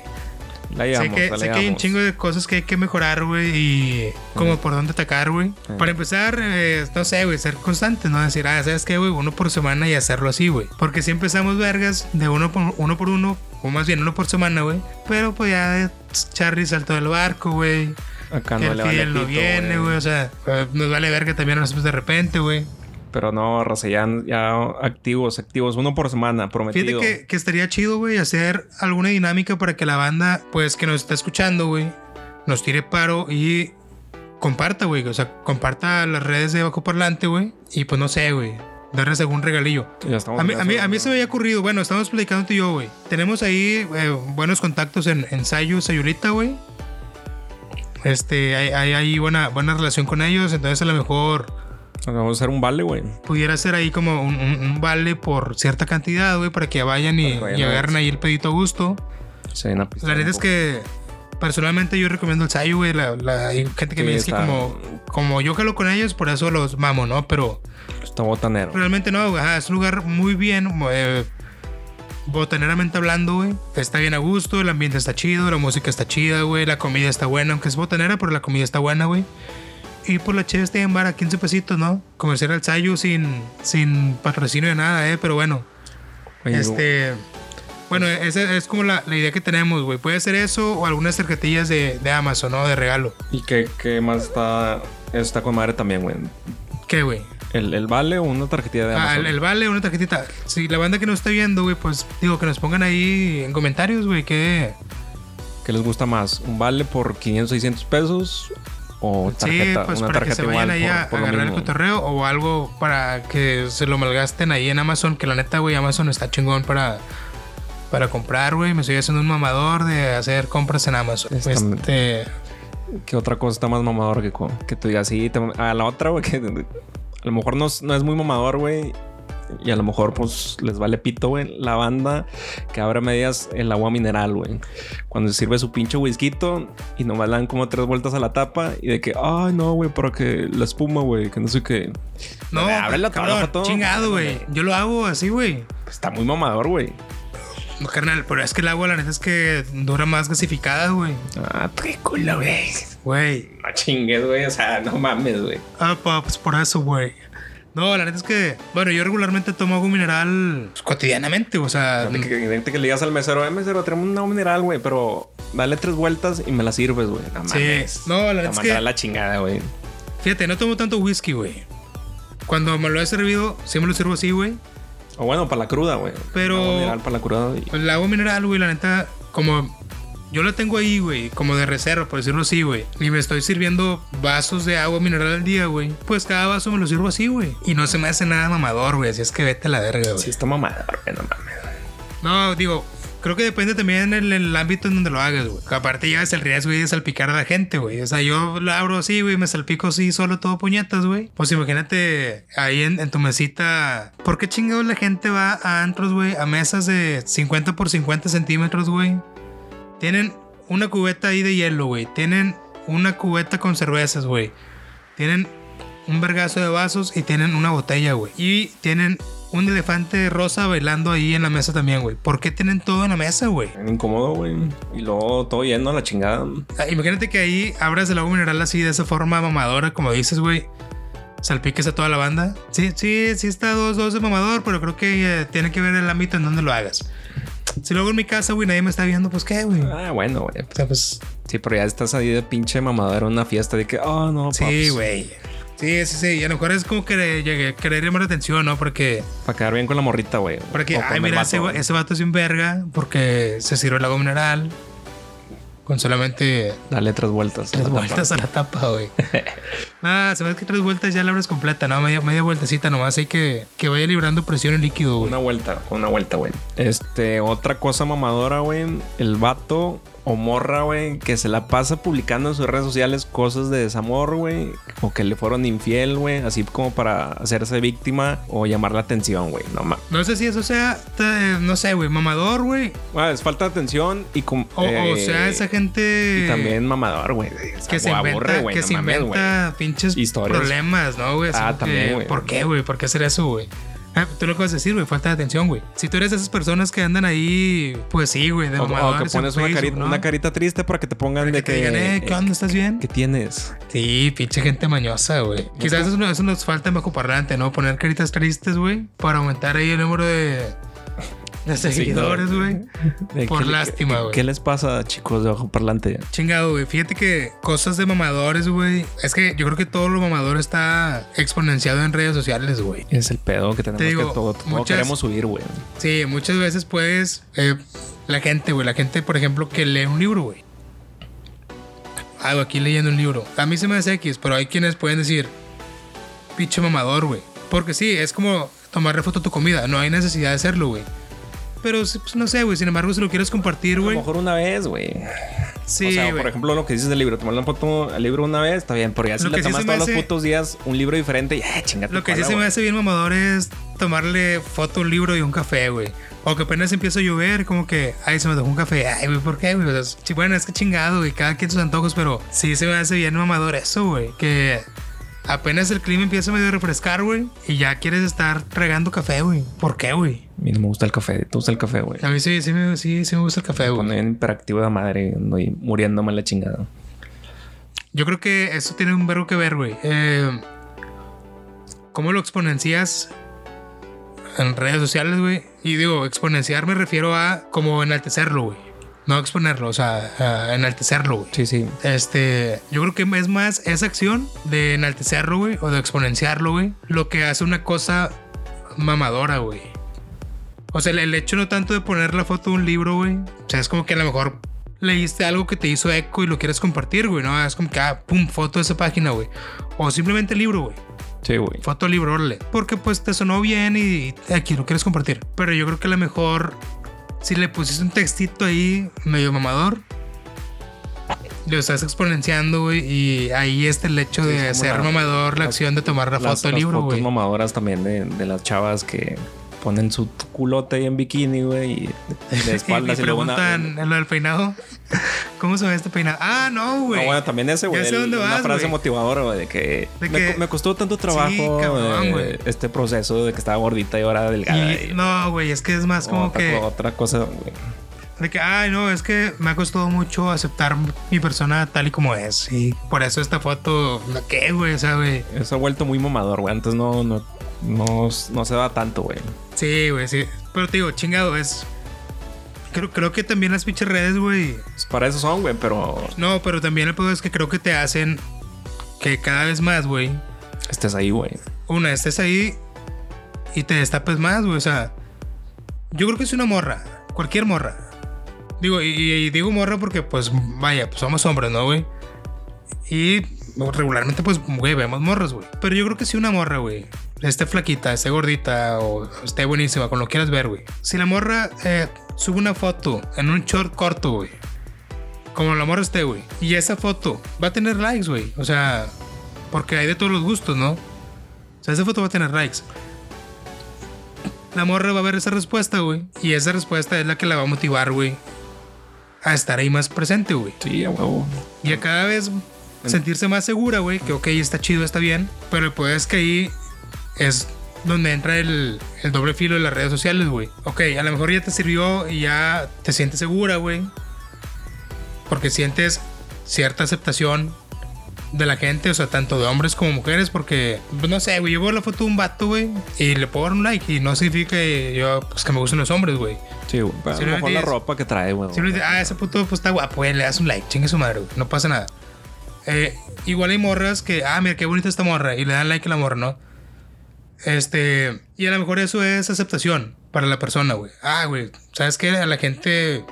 La Sé llevamos, que, la sé que hay un chingo de cosas que hay que mejorar, güey, y como por dónde atacar, güey. Para empezar, eh, no sé, güey, ser constante, ¿no? Decir, ah, ¿sabes qué, güey? Uno por semana y hacerlo así, güey. Porque si empezamos vergas de uno por uno, por uno o más bien uno por semana, güey. Pero pues ya Charlie saltó del barco, güey. Acá que no el le vale no viene, güey. O sea, eh, nos vale verga también a nosotros de repente, güey. Pero no, raza, ya, ya activos, activos. Uno por semana, prometido. Fíjate que, que estaría chido, güey, hacer alguna dinámica para que la banda, pues, que nos está escuchando, güey, nos tire paro y comparta, güey. O sea, comparta las redes de Bajo Parlante, güey. Y pues no sé, güey. Darles algún regalillo. Ya estamos A mí, a, mí, a mí se me había ocurrido, bueno, estamos platicando tú y yo, güey. Tenemos ahí eh, buenos contactos en, en Sayu, Sayulita, güey. Este, hay, hay, hay buena, buena relación con ellos, entonces a lo mejor Vamos a hacer un vale, güey. pudiera ser ahí como un, un- un vale por cierta cantidad, güey, para que vayan y, que y agarren ahí el pedito a gusto. Se ven a pistear La neta es que personalmente yo recomiendo el Sayu, güey. La, la- hay gente que Sí, me dice que está- como, como yo jalo con ellos, por eso los mamo, ¿no? Pero Está botanero. realmente no, güey. Ajá, es un lugar muy bien, eh, botaneramente hablando, güey. Está bien a gusto, el ambiente está chido, la música está chida, güey. La comida está buena, aunque es botanera, pero la comida está buena, güey. Y por la está en bar a 15 pesitos, ¿no? Comercial al Sayu sin, sin patrocinio de nada, ¿eh? Pero bueno. Oye, Este. Bueno, esa es como la, la idea que tenemos, güey. Puede ser eso o algunas tarjetillas de, de Amazon, ¿no? De regalo. ¿Y qué, qué más está? Eso está con madre también, güey. ¿Qué, güey? El, el vale o una tarjetilla de Ah, Amazon. el, el vale, una tarjetita. Si la banda que nos está viendo, güey, pues digo que nos pongan ahí en comentarios, güey, que. ¿Qué les gusta más? ¿Un vale por 500, 600 pesos? ¿O tarjeta? sí, pues una para que se vayan ahí a agarrar el cotorreo o algo para que se lo malgasten ahí en Amazon. Que la neta, güey, Amazon está chingón para. Para comprar, güey. Me estoy haciendo un mamador de hacer compras en Amazon. Este, ¿Qué otra cosa está más mamador que, que tú digas? Sí, te- a la otra, güey, que a lo mejor no, no es muy mamador, güey. Y a lo mejor, pues, les vale pito, güey. La banda que abre a medias el agua mineral, güey. Cuando se sirve su pinche whisky y nomás le dan como tres vueltas a la tapa y de que, ay, no, güey, para que la espuma, güey, que no sé qué. No, Abre la cabrón, tapa, todo. chingado, güey. Yo lo hago así, güey. Está muy mamador, güey. No, carnal, pero es que el agua, la neta es que dura más gasificada, güey. Ah, qué culo, güey. Güey. No chingues, güey. O sea, no mames, güey. Ah, pa, pues por eso, güey. No, la neta es que, bueno, yo regularmente tomo agua mineral pues, cotidianamente, o sea, que, fíjate que le digas al mesero, eh, mesero, tenemos un agua mineral, güey, pero dale tres vueltas y me la sirves, güey. No Sí. mames. No, la neta es que- la chingada, güey. fíjate, no tomo tanto whisky, güey. Cuando me lo he servido, sí me lo sirvo así, güey. O bueno, para la cruda, güey. Pero- Agua mineral para la cruda. y- Pues el agua mineral, güey, la neta, como yo la tengo ahí, güey, como de reserva, por decirlo así, güey, y me estoy sirviendo vasos de agua mineral al día, güey, pues cada vaso me lo sirvo así, güey. Y no se me hace nada mamador, güey, así es que vete a la verga, güey. Sí, está mamador, güey, no mames. No, digo, creo que depende también en el, ámbito en donde lo hagas, güey. Aparte llevas el riesgo de salpicar a la gente, güey. O sea, yo lo abro así, güey, me salpico así solo todo puñetas, güey. Pues imagínate ahí en, tu mesita. ¿Por qué chingados la gente va a antros, güey? A mesas de 50 por 50 centímetros, güey. Tienen una cubeta ahí de hielo, güey. Tienen una cubeta con cervezas, güey. Tienen un vergazo de vasos y tienen una botella, güey. Y tienen un elefante rosa bailando ahí en la mesa también, güey. ¿Por qué tienen todo en la mesa, güey? Incómodo, güey. Y luego todo lleno a la chingada. Ah, imagínate que ahí abras el agua mineral así de esa forma mamadora, como dices, güey. Salpiques a toda la banda. Sí, sí, sí está dos, dos de mamador, pero creo que eh, tiene que ver el ámbito en donde lo hagas. Si luego en mi casa, güey, nadie me está viendo, pues qué, güey. Ah, bueno, güey. O sea, pues. Sí, pero ya estás ahí de pinche mamador en una fiesta de que, oh, no, Sí, güey. Sí, sí, sí. Y a lo mejor es como que llegue, querer llamar la atención, ¿no? Porque. Para quedar bien con la morrita, güey. Para que, ay, mira, ese, ese, vato es un verga porque se sirve el agua mineral con solamente. Dale tres vueltas. Tres vueltas a la tapa, güey. Nada, se ve que tres vueltas ya la abres completa, ¿no? Media, media vueltecita nomás. Hay que, que vaya librando presión en líquido, güey. Una vuelta, una vuelta, güey. Este, otra cosa mamadora, güey. El vato o morra, güey, que se la pasa publicando en sus redes sociales cosas de desamor, güey, o que le fueron infiel, güey, así como para hacerse víctima o llamar la atención, güey. No mames. No sé si eso sea, no sé, güey, mamador, güey. Bueno, es falta de atención y como. O, sea, esa gente. Y también mamador, güey. Que se inventa, que se inventa pinches Historias. problemas, ¿no, güey? Ah, también, güey. ¿Por qué, güey? ¿Por qué hacer eso, güey? Ah, tú lo puedes decir, güey, falta de atención, güey. Si tú eres de esas personas que andan ahí, pues sí, güey, de o, o que pones una, carita, una, carita, triste para que te pongan de que. digan, eh, ¿qué onda? ¿Estás bien? ¿Qué tienes? Sí, pinche gente mañosa, güey. Quizás eso, eso, nos falta en bajo parlante, ¿no? Poner caritas tristes, güey, para aumentar ahí el número de de seguidores, güey. Por lástima, güey. ¿Qué les pasa, chicos de bajo parlante? Chingado, güey. Fíjate que cosas de mamadores, güey. Es que yo creo que todo lo mamador está exponenciado en redes sociales, güey. Es el pedo que tenemos que todo, queremos subir, güey. Sí, muchas veces puedes. Eh, la gente, güey. La gente, por ejemplo, que lee un libro, güey. Algo aquí leyendo un libro. A mí se me hace X, pero hay quienes pueden decir, pinche mamador, güey. Porque sí, es como tomarle foto a tu comida. No hay necesidad de hacerlo, güey pero pues, no sé, güey. Sin embargo, si lo quieres compartir, güey. A lo mejor una vez, güey. Sí, o sea, por ejemplo, lo que dices del libro, tomar una foto al libro una vez, está bien, porque ya si le tomas todos los putos días un libro diferente, ya chingate. Lo que sí se me hace bien mamador es tomarle foto a un libro y un café, güey. O que apenas empieza a llover, como que, ay, se me dejó un café. Ay, güey, ¿por qué, güey? bueno, es que chingado, güey. Cada quien sus antojos, pero sí se me hace bien mamador eso, güey. Que apenas el clima empieza a medio refrescar, güey, y ya quieres estar regando café, güey. ¿Por qué, güey? A mí no me gusta el café. ¿Te gusta el café, güey? A mí sí, sí me, sí, sí me gusta el café, güey. Cuando bien hiperactivo de madre, ando muriéndome la chingada. Yo creo que eso tiene un verbo que ver, güey. Eh, ¿Cómo lo exponencias en redes sociales, güey? Y digo, exponenciar me refiero a como enaltecerlo, güey. No exponerlo, o sea, enaltecerlo, güey. Sí, sí. Este, yo creo que es más esa acción de enaltecerlo, güey, o de exponenciarlo, güey, lo que hace una cosa mamadora, güey. O sea, el hecho no tanto de poner la foto de un libro, güey. O sea, es como que a lo mejor leíste algo que te hizo eco y lo quieres compartir, güey, ¿no? Es como que, ah, pum, foto de esa página, güey. O simplemente el libro, güey. Sí, güey. Foto libro, órale. Porque pues te sonó bien y aquí lo quieres compartir. Pero yo creo que a lo mejor si le pusiste un textito ahí medio mamador, lo estás exponenciando, güey. Y ahí está el hecho de ser mamador, la acción de tomar la foto del libro, güey. mamadoras también de, de, las chavas que ponen su culote ahí en bikini, güey, y de espaldas y, y, preguntan lo del peinado. ¿Cómo se ve este peinado? Ah, no, güey. No, bueno, también ese, güey. Una frase motivadora, güey, de que, me, costó tanto trabajo eh, este proceso de que estaba gordita y ahora delgada. no, güey, es que es más como que. Otra cosa, güey. De que, ay, no, es que me ha costado mucho aceptar mi persona tal y como es. Y por eso esta foto, ¿qué, güey? O sea, güey. Eso ha vuelto muy mamador, güey. Antes no, no, no, no se da tanto, güey. Sí, güey, sí. Pero te digo, chingado, es. Creo, creo que también las pinches redes, güey. Pues para eso son, güey, pero. No, pero también el pedo es que creo que te hacen que cada vez más, güey. Estés ahí, güey. Una, estés ahí y te destapes más, güey. O sea, yo creo que es una morra. Cualquier morra. Digo, y, y digo morra porque, pues, vaya, pues somos hombres, ¿no, güey? Y regularmente, pues, güey, vemos morras, güey. Pero yo creo que si una morra, güey, esté flaquita, esté gordita o esté buenísima, con lo quieras ver, güey. Si la morra eh, sube una foto en un short corto, güey. Como la morra esté, güey. Y esa foto va a tener likes, güey. O sea, porque hay de todos los gustos, ¿no? O sea, esa foto va a tener likes. La morra va a ver esa respuesta, güey. Y esa respuesta es la que la va a motivar, güey. A estar ahí más presente, güey. Sí, a huevo. Y a cada vez sentirse más segura, güey. Que ok, está chido, está bien. Pero el poder es que ahí es donde entra el, el doble filo de las redes sociales, güey. Ok, a lo mejor ya te sirvió y ya te sientes segura, güey. Porque sientes cierta aceptación de la gente, o sea, tanto de hombres como mujeres, porque, pues, no sé, güey, yo veo la foto de un vato, güey, y le puedo dar un like, y no significa que yo, pues, que me gusten los hombres, güey. Sí, güey. A lo mejor la ropa que trae, güey. Si uno dice, ah, ese puto pues, está guapo, güey, le das un like, chingue su madre, güey, no pasa nada. Eh, igual hay morras que, ah, mira qué bonita esta morra, y le dan like a la morra, ¿no? Este, y a lo mejor eso es aceptación para la persona, güey. Ah, güey, ¿sabes qué? A la gente,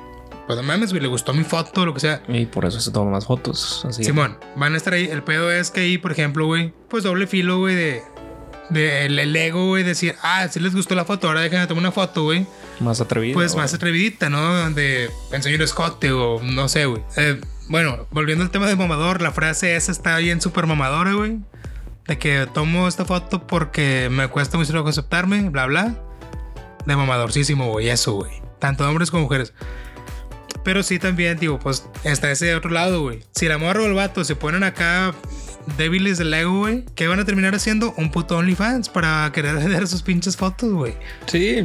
pues no mames, güey, le gustó mi foto, lo que sea. Y por eso se toman más fotos. Así. Simón, van a estar ahí. El pedo es que ahí, por ejemplo, güey, pues doble filo, güey, de, de el, el ego, güey, decir, ah, si les gustó la foto, ahora déjenme tomar una foto, güey. Más atrevido. Pues güey. más atrevidita, ¿no? Donde enseño el escote o no sé, güey. Eh, bueno, volviendo al tema de mamador, la frase esa está bien súper mamadora, güey. De que tomo esta foto porque me cuesta mucho trabajo aceptarme, bla, bla. De mamadorcísimo, güey, eso, güey. Tanto hombres como mujeres. Pero sí también, digo, pues está ese otro lado, güey. Si la morra o el vato se ponen acá débiles del ego, güey, ¿qué van a terminar haciendo? Un puto OnlyFans para querer vender sus pinches fotos, güey. Sí,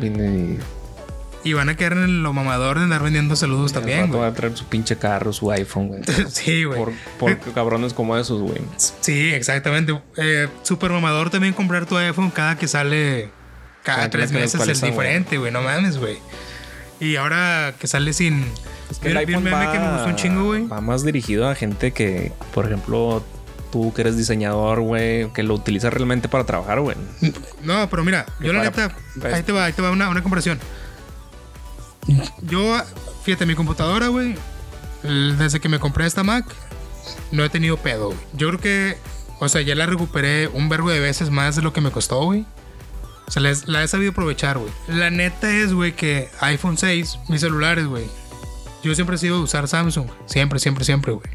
y. Van a quedar en lo mamador de andar vendiendo saludos también, güey. va a traer su pinche carro, su iPhone, güey. Sí, güey. por, por cabrones como esos, güey. Sí, exactamente. Eh, super mamador también comprar tu iPhone cada que sale. Cada Cada tres meses es diferente, güey. No mames, güey. Y ahora que sale sin. Es que el iPhone meme va, que me gustó un chingo, güey. va más dirigido a gente que, por ejemplo, tú que eres diseñador, güey, que lo utilizas realmente para trabajar, güey. No, pero mira, yo la para- neta. pues- Ahí te va, ahí te va una, una comparación. Yo, fíjate, mi computadora, güey. Desde que me compré esta Mac, no he tenido pedo, güey. Yo creo que, o sea, ya la recuperé un verbo de veces más de lo que me costó, güey. O sea, la, he- sabido aprovechar, güey. La neta es, güey, que iPhone 6, mis celulares, güey. Yo siempre he sido usar Samsung. Siempre, siempre, siempre, güey.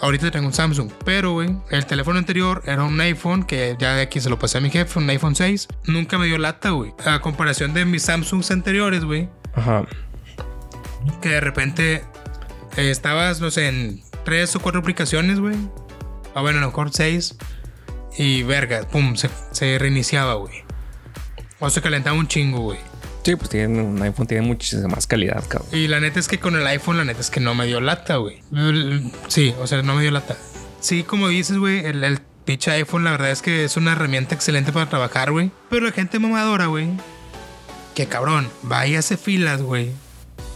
Ahorita tengo un Samsung. Pero, güey, el teléfono anterior era un iPhone que ya de aquí se lo pasé a mi jefe, un iPhone 6. Nunca me dio lata, güey. A comparación de mis Samsungs anteriores, güey. Ajá. Que de repente eh, estabas, no sé, en tres o cuatro aplicaciones, güey. O bueno, a lo mejor seis. Y verga, pum, se, se reiniciaba, güey. O se calentaba un chingo, güey. Sí, pues tiene, un iPhone tiene muchísima más calidad, cabrón. Y la neta es que con el iPhone, la neta es que no me dio lata, güey. Sí, o sea, no me dio lata. Sí, como dices, güey, el, el pinche iPhone, la verdad es que es una herramienta excelente para trabajar, güey. Pero la gente mamadora, güey, que cabrón, vaya a hacer filas, güey,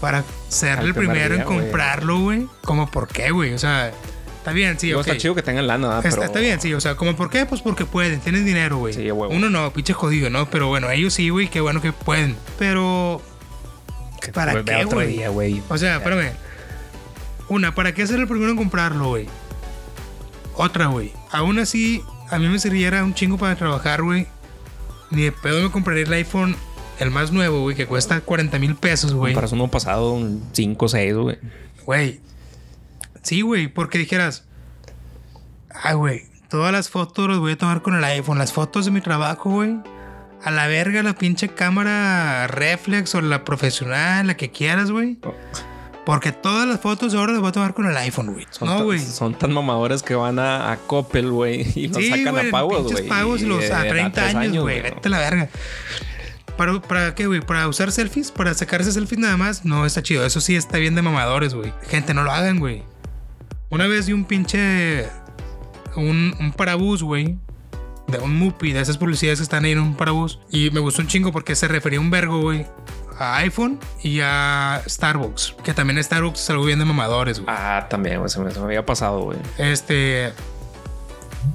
para ser el primer primero en comprarlo, güey. Como, ¿por qué, güey? O sea, está bien, sí, Digo, ok. Está chido que tengan lana, ¿verdad? Está, pero está bien, sí, o sea, como por qué, pues porque pueden, tienen dinero, güey. Sí, huevo. Uno no, pinche jodido, ¿no? Pero bueno, ellos sí, güey, qué bueno que pueden. Pero, que ¿para qué, güey. o sea, espérame. Una, ¿para qué ser el primero en comprarlo, güey? Otra, güey. Aún así, a mí me serviría un chingo para trabajar, güey. Ni de pedo me compraría el iPhone, el más nuevo, güey, que cuesta 40 mil pesos, güey. Para uno pasado, un 5 o 6, güey. Güey. Sí, güey, porque dijeras, ay, güey, todas las fotos las voy a tomar con el iPhone, las fotos de mi trabajo, güey. A la verga la pinche cámara reflex o la profesional, la que quieras, güey. Porque todas las fotos ahora las voy a tomar con el iPhone, güey. Son, No, güey. son tan mamadores que van a, a Coppel, güey, y los Sí, sacan güey, a pagos, güey. pagos y los a de 30 tres años, güey. Vete a la verga. ¿Para, ¿Para qué, güey? ¿Para usar selfies? ¿Para sacarse selfies nada más? No, está chido. Eso sí está bien de mamadores, güey. Gente, no lo hagan, güey. Una vez vi un pinche... Un, un parabús, güey. De un Mupi, de esas publicidades que están ahí en un parabús. Y me gustó un chingo porque se refería un vergo, güey. A iPhone y a Starbucks. Que también Starbucks es algo bien de mamadores, güey. Ah, también, güey. Se me, se me había pasado, güey. Este.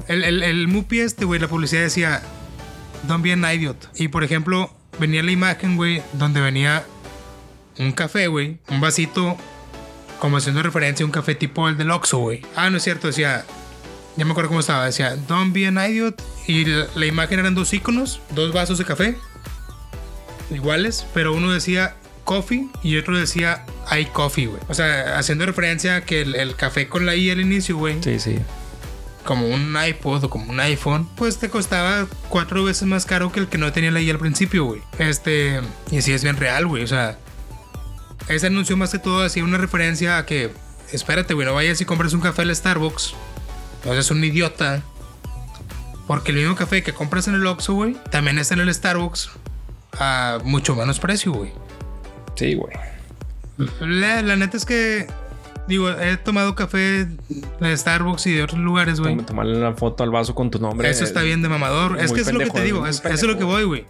El, el, el Mupi este, güey, la publicidad decía. Don't be an idiot. Y por ejemplo, venía la imagen, güey, donde venía un café, güey. Un vasito, como haciendo referencia a un café tipo el del Oxxo, güey. Ah, no es cierto, decía... Ya me acuerdo cómo estaba. Decía, don't be an idiot. Y la, imagen eran dos iconos, dos vasos de café. Iguales, pero uno decía coffee y otro decía I coffee, güey. O sea, haciendo referencia a que el café con la I al inicio, güey Sí, sí. Como un iPod o como un iPhone, pues te costaba cuatro veces más caro que el que no tenía la I al principio, güey. Este, y así es bien real, güey. O sea, ese anuncio más que todo hacía una referencia a que, espérate, güey, no vayas y compres un café al Starbucks. No seas un idiota. Porque el mismo café que compras en el Oxxo, güey, también está en el Starbucks a mucho menos precio, güey. Sí, güey. La, la neta es que, digo, he tomado café de Starbucks y de otros lugares, güey. Tom- Tomarle una foto al vaso con tu nombre. Eso está bien de mamador. muy Es que eso es lo que te digo. Es, eso es lo que voy, güey.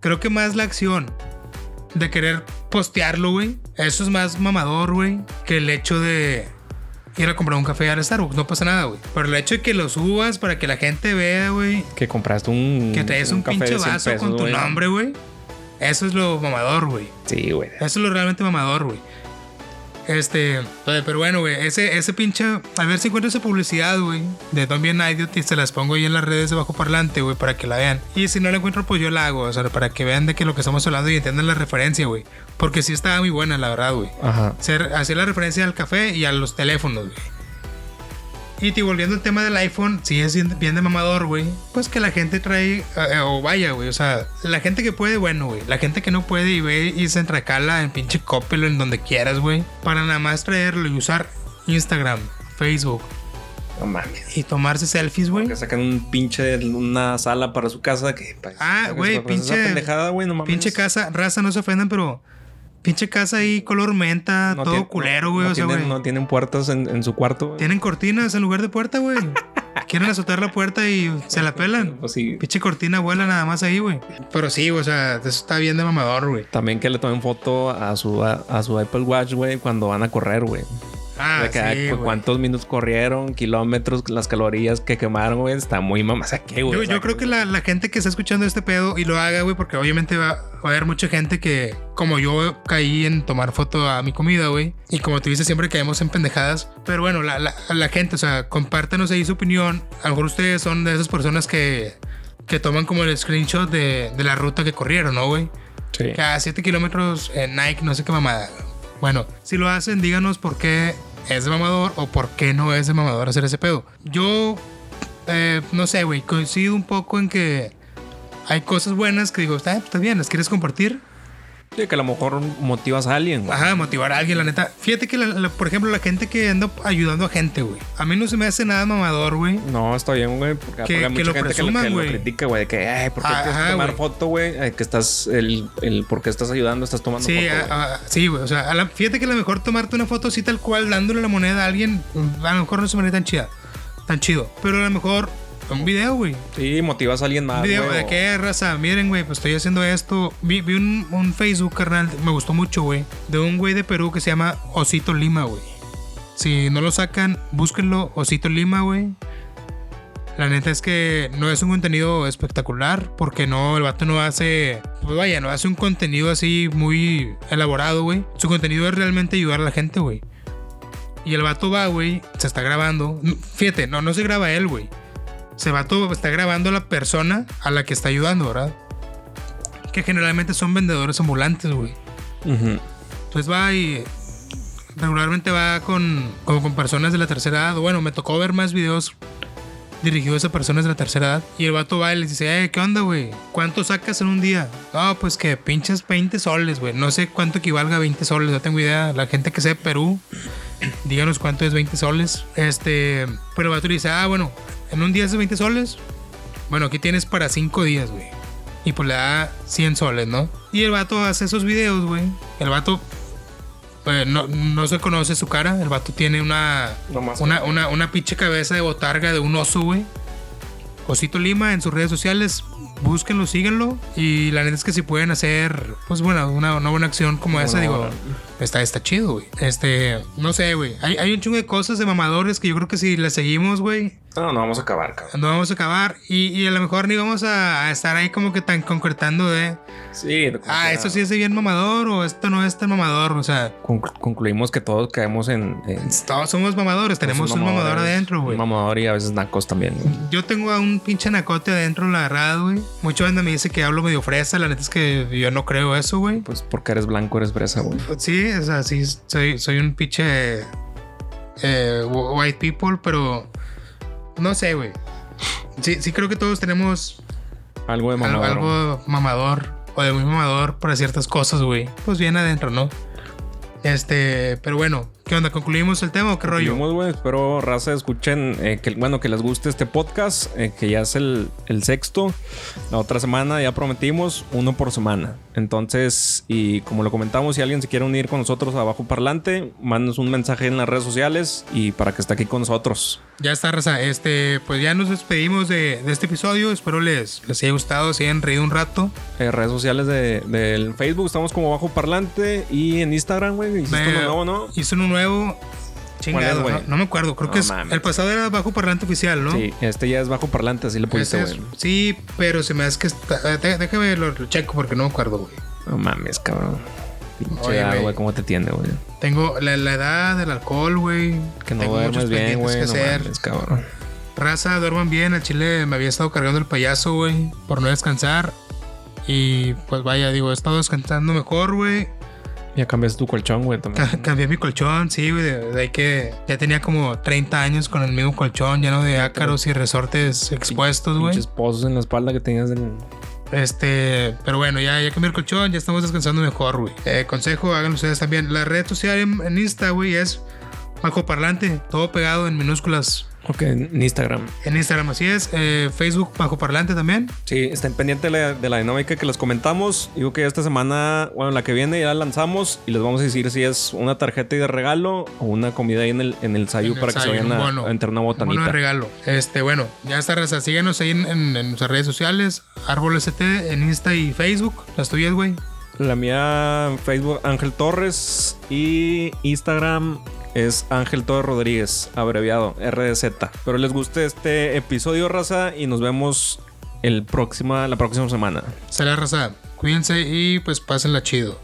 Creo que más la acción de querer postearlo, güey. Eso es más mamador, güey. Que el hecho de ir a comprar un café al Starbucks. No pasa nada, güey. Pero el hecho de que lo subas para que la gente vea, güey. Que compraste un. Que traes un, café pinche de 100 vaso pesos, con tu nombre, güey. Eso es lo mamador, güey. Sí, güey. Eso es lo realmente mamador, güey. Este, pero bueno, güey, ese, ese pinche. A ver si encuentro esa publicidad, güey, de Don't Be an Idiot y se las pongo ahí en las redes de bajo parlante, güey, para que la vean. Y si no la encuentro, pues yo la hago, o sea, para que vean de que lo que estamos hablando y entiendan la referencia, güey. Porque sí estaba muy buena, la verdad, güey. Ajá. Hacer la referencia al café y a los teléfonos, güey. Y te volviendo al tema del iPhone, si es bien de mamador, güey. Pues que la gente trae, eh, o vaya, güey. O sea, la gente que puede, bueno, güey. La gente que no puede y ve y se entrecala en pinche Coppel o en donde quieras, güey. Para nada más traerlo y usar Instagram, Facebook No mames. y tomarse selfies, güey. Que sacan un pinche. Una sala para su casa. Que, pa- Ah, güey, pues, pinche- pendejada, güey, no mames. Pinche casa, raza, no se ofendan, pero pinche casa ahí color menta, No todo tiene- culero, güey. No, o sea, tienen, no tienen puertas en, en su cuarto. Tienen cortinas en lugar de puerta, güey. Quieren azotar la puerta y se la pelan. Pues sí. Pinche cortina vuela nada más ahí, güey. Pero sí, o sea, eso está bien de mamador, güey. También que le tomen foto a su, a, a su Apple Watch, güey, cuando van a correr, güey. Ah, sí, ah, güey. cuántos minutos corrieron, kilómetros, las calorías que quemaron, güey. Está muy ¿qué, güey? Yo, yo creo que la, la gente que está escuchando este pedo y lo haga, güey, porque obviamente va, va a haber mucha gente que, como yo, caí en tomar foto a mi comida, güey. Y como tú dices, siempre caemos en pendejadas. Pero bueno, la, la, la gente, o sea, compártanos ahí su opinión. A lo mejor ustedes son de esas personas que, que toman como el screenshot de, de la ruta que corrieron, ¿no, güey? Sí. Que a 7 kilómetros en Nike, no sé qué mamada. Bueno, si lo hacen, díganos por qué es mamador o por qué no es de mamador hacer ese pedo. Yo, eh, no sé, güey, coincido un poco en que hay cosas buenas que digo, está, está bien, las quieres compartir. Sí, que a lo mejor motivas a alguien, güey. Ajá, motivar a alguien, la neta. Fíjate que, la- la- por ejemplo, la gente que anda ayudando a gente, güey. A mí no se me hace nada mamador, güey. No, está bien, güey. Porque, Que- porque hay que mucha lo gente presuman, que, lo, que lo critica, güey. De que, ay, ¿por qué Ajá, que tomar güey. foto, güey? Que estás, el, el, ¿por qué estás ayudando? Estás tomando Sí, foto, a- güey. a- sí, güey. O sea, a la- fíjate que a lo mejor tomarte una foto así tal cual, dándole la moneda a alguien, a lo mejor no se me hace tan chida, tan chido. Pero a lo mejor un video, güey. Sí, motivas a alguien más, Un video güey, de o- qué raza, miren, güey, pues estoy haciendo esto. Vi, vi un, un Facebook, carnal, me gustó mucho, güey. De un güey de Perú que se llama Osito Lima, güey. Si no lo sacan, búsquenlo, Osito Lima, güey. La neta es que no es un contenido espectacular, porque no, el vato no hace, pues vaya, no hace un contenido así muy elaborado, güey. Su contenido es realmente ayudar a la gente, güey. Y el vato va, güey, se está grabando. Fíjate, no, no se graba él, güey. Se vato está grabando a la persona a la que está ayudando, ¿verdad? Que generalmente son vendedores ambulantes, güey. Ujú. Entonces va y regularmente va con, como con personas de la tercera edad. Bueno, me tocó ver más videos dirigidos a personas de la tercera edad. Y el vato va y les dice, eh, ¿qué onda, güey? ¿Cuánto sacas en un día? No, pues que pinches 20 soles, güey. No sé cuánto equivalga a 20 soles, no tengo idea. La gente que sea de Perú, díganos cuánto es 20 soles. Este, pero el vato le dice, ah, bueno, en un día es 20 soles. Bueno, aquí tienes para 5 días, güey. Y pues le da 100 soles, ¿no? Y el vato hace esos videos, güey. El vato eh, no, no se conoce su cara. El vato tiene una, una, una, una pinche cabeza de botarga de un oso, güey. Osito Lima en sus redes sociales. Búsquenlo, síganlo. Y la neta es que si pueden hacer, pues bueno, una, una buena acción como esa, digo, está, está chido, güey. Este, no sé, güey. Hay, hay un chingo de cosas de mamadores que yo creo que si le seguimos, güey, No, no vamos a acabar, cabrón. no vamos a acabar. Y, y a lo mejor ni vamos a, a estar ahí como que tan concretando de, Sí. ah, esto sí es de bien mamador o esto no es tan mamador. O sea, Conclu- concluimos que todos caemos en. en todos somos mamadores, tenemos un mamador adentro, güey. Un mamador y a veces nacos también. güey. Yo tengo a un pinche nacote adentro, la verdad, güey. Mucha banda me dice que hablo medio fresa. La neta es que yo no creo eso, güey. Pues porque eres blanco, eres fresa, güey. Sí, o sea, sí, soy, soy un pinche eh, wh- white people, pero no sé, güey. Sí, sí creo que todos tenemos Algo de mamador. algo mamador o de muy mamador para ciertas cosas, güey. Pues bien adentro, ¿no? Este, pero bueno, ¿qué onda? ¿Concluimos el tema o qué rollo? Güey. Espero, raza, escuchen, eh, que, bueno, que les guste este podcast, eh, que ya es el, el sexto. La otra semana ya prometimos uno por semana. Entonces, y como lo comentamos, si alguien se quiere unir con nosotros a Bajo Parlante, mándanos un mensaje en las redes sociales y para que esté aquí con nosotros. Ya está, raza. Este, pues ya nos despedimos de, de este episodio. Espero les, les haya gustado, se hayan reído un rato. Eh, redes sociales de- del Facebook, estamos como Bajo Parlante y en Instagram, güey. Hiciste uno nuevo, ¿no? Hizo uno nuevo. Chingado, güey? no, no me acuerdo. Creo No que es, el pasado era bajo parlante oficial, ¿no? Sí, este ya es Bajo Parlante, así le pusiste, es- güey. sí, pero se me hace que está. eh, dé- Déjame lo, lo checo porque no me acuerdo, güey. No mames, cabrón. Pinche güey. ¿cómo te tiende, güey? Tengo la, la edad del alcohol, güey. Que no Tengo duermes bien, güey. No hacer. mames, cabrón. Raza, duerman bien. Al chile me había estado cargando el payaso, güey, por no descansar. Y pues vaya, digo, he estado descansando mejor, güey. Ya cambiaste tu colchón, güey, también. Ca- Cambié mi colchón, sí, güey. De, de ahí que ya tenía como 30 años con el mismo colchón, lleno de ácaros y resortes expuestos, güey. Pinches pozos en la espalda que tenías del... Este, pero bueno, ya, ya cambié el colchón, ya estamos descansando mejor, güey. Eh, consejo, háganlo ustedes también. La red social en, en Insta, güey, es Bajo Parlante, todo pegado en minúsculas. Ok, en Instagram. En Instagram, así es. Eh, Facebook, Bajo Parlante también. Sí, estén pendientes de la, de la dinámica que les comentamos. Digo que esta semana, bueno, la que viene ya la lanzamos y les vamos a decir si es una tarjeta de regalo o una comida ahí en el, en el sayu el para que se vayan un a, bono. a entrar una Un bono de botanita. regalo. Este, bueno, ya está, raza. Síguenos ahí en, en- en nuestras redes sociales. Árbol ST en Insta y Facebook. Las tuyas, güey. La mía, Facebook, Ángel Torres y Instagram es Ángel Torres Rodríguez, abreviado RDZ. Espero les guste este episodio, raza, y nos vemos el la próxima semana. Será raza. Cuídense y pues pásenla chido.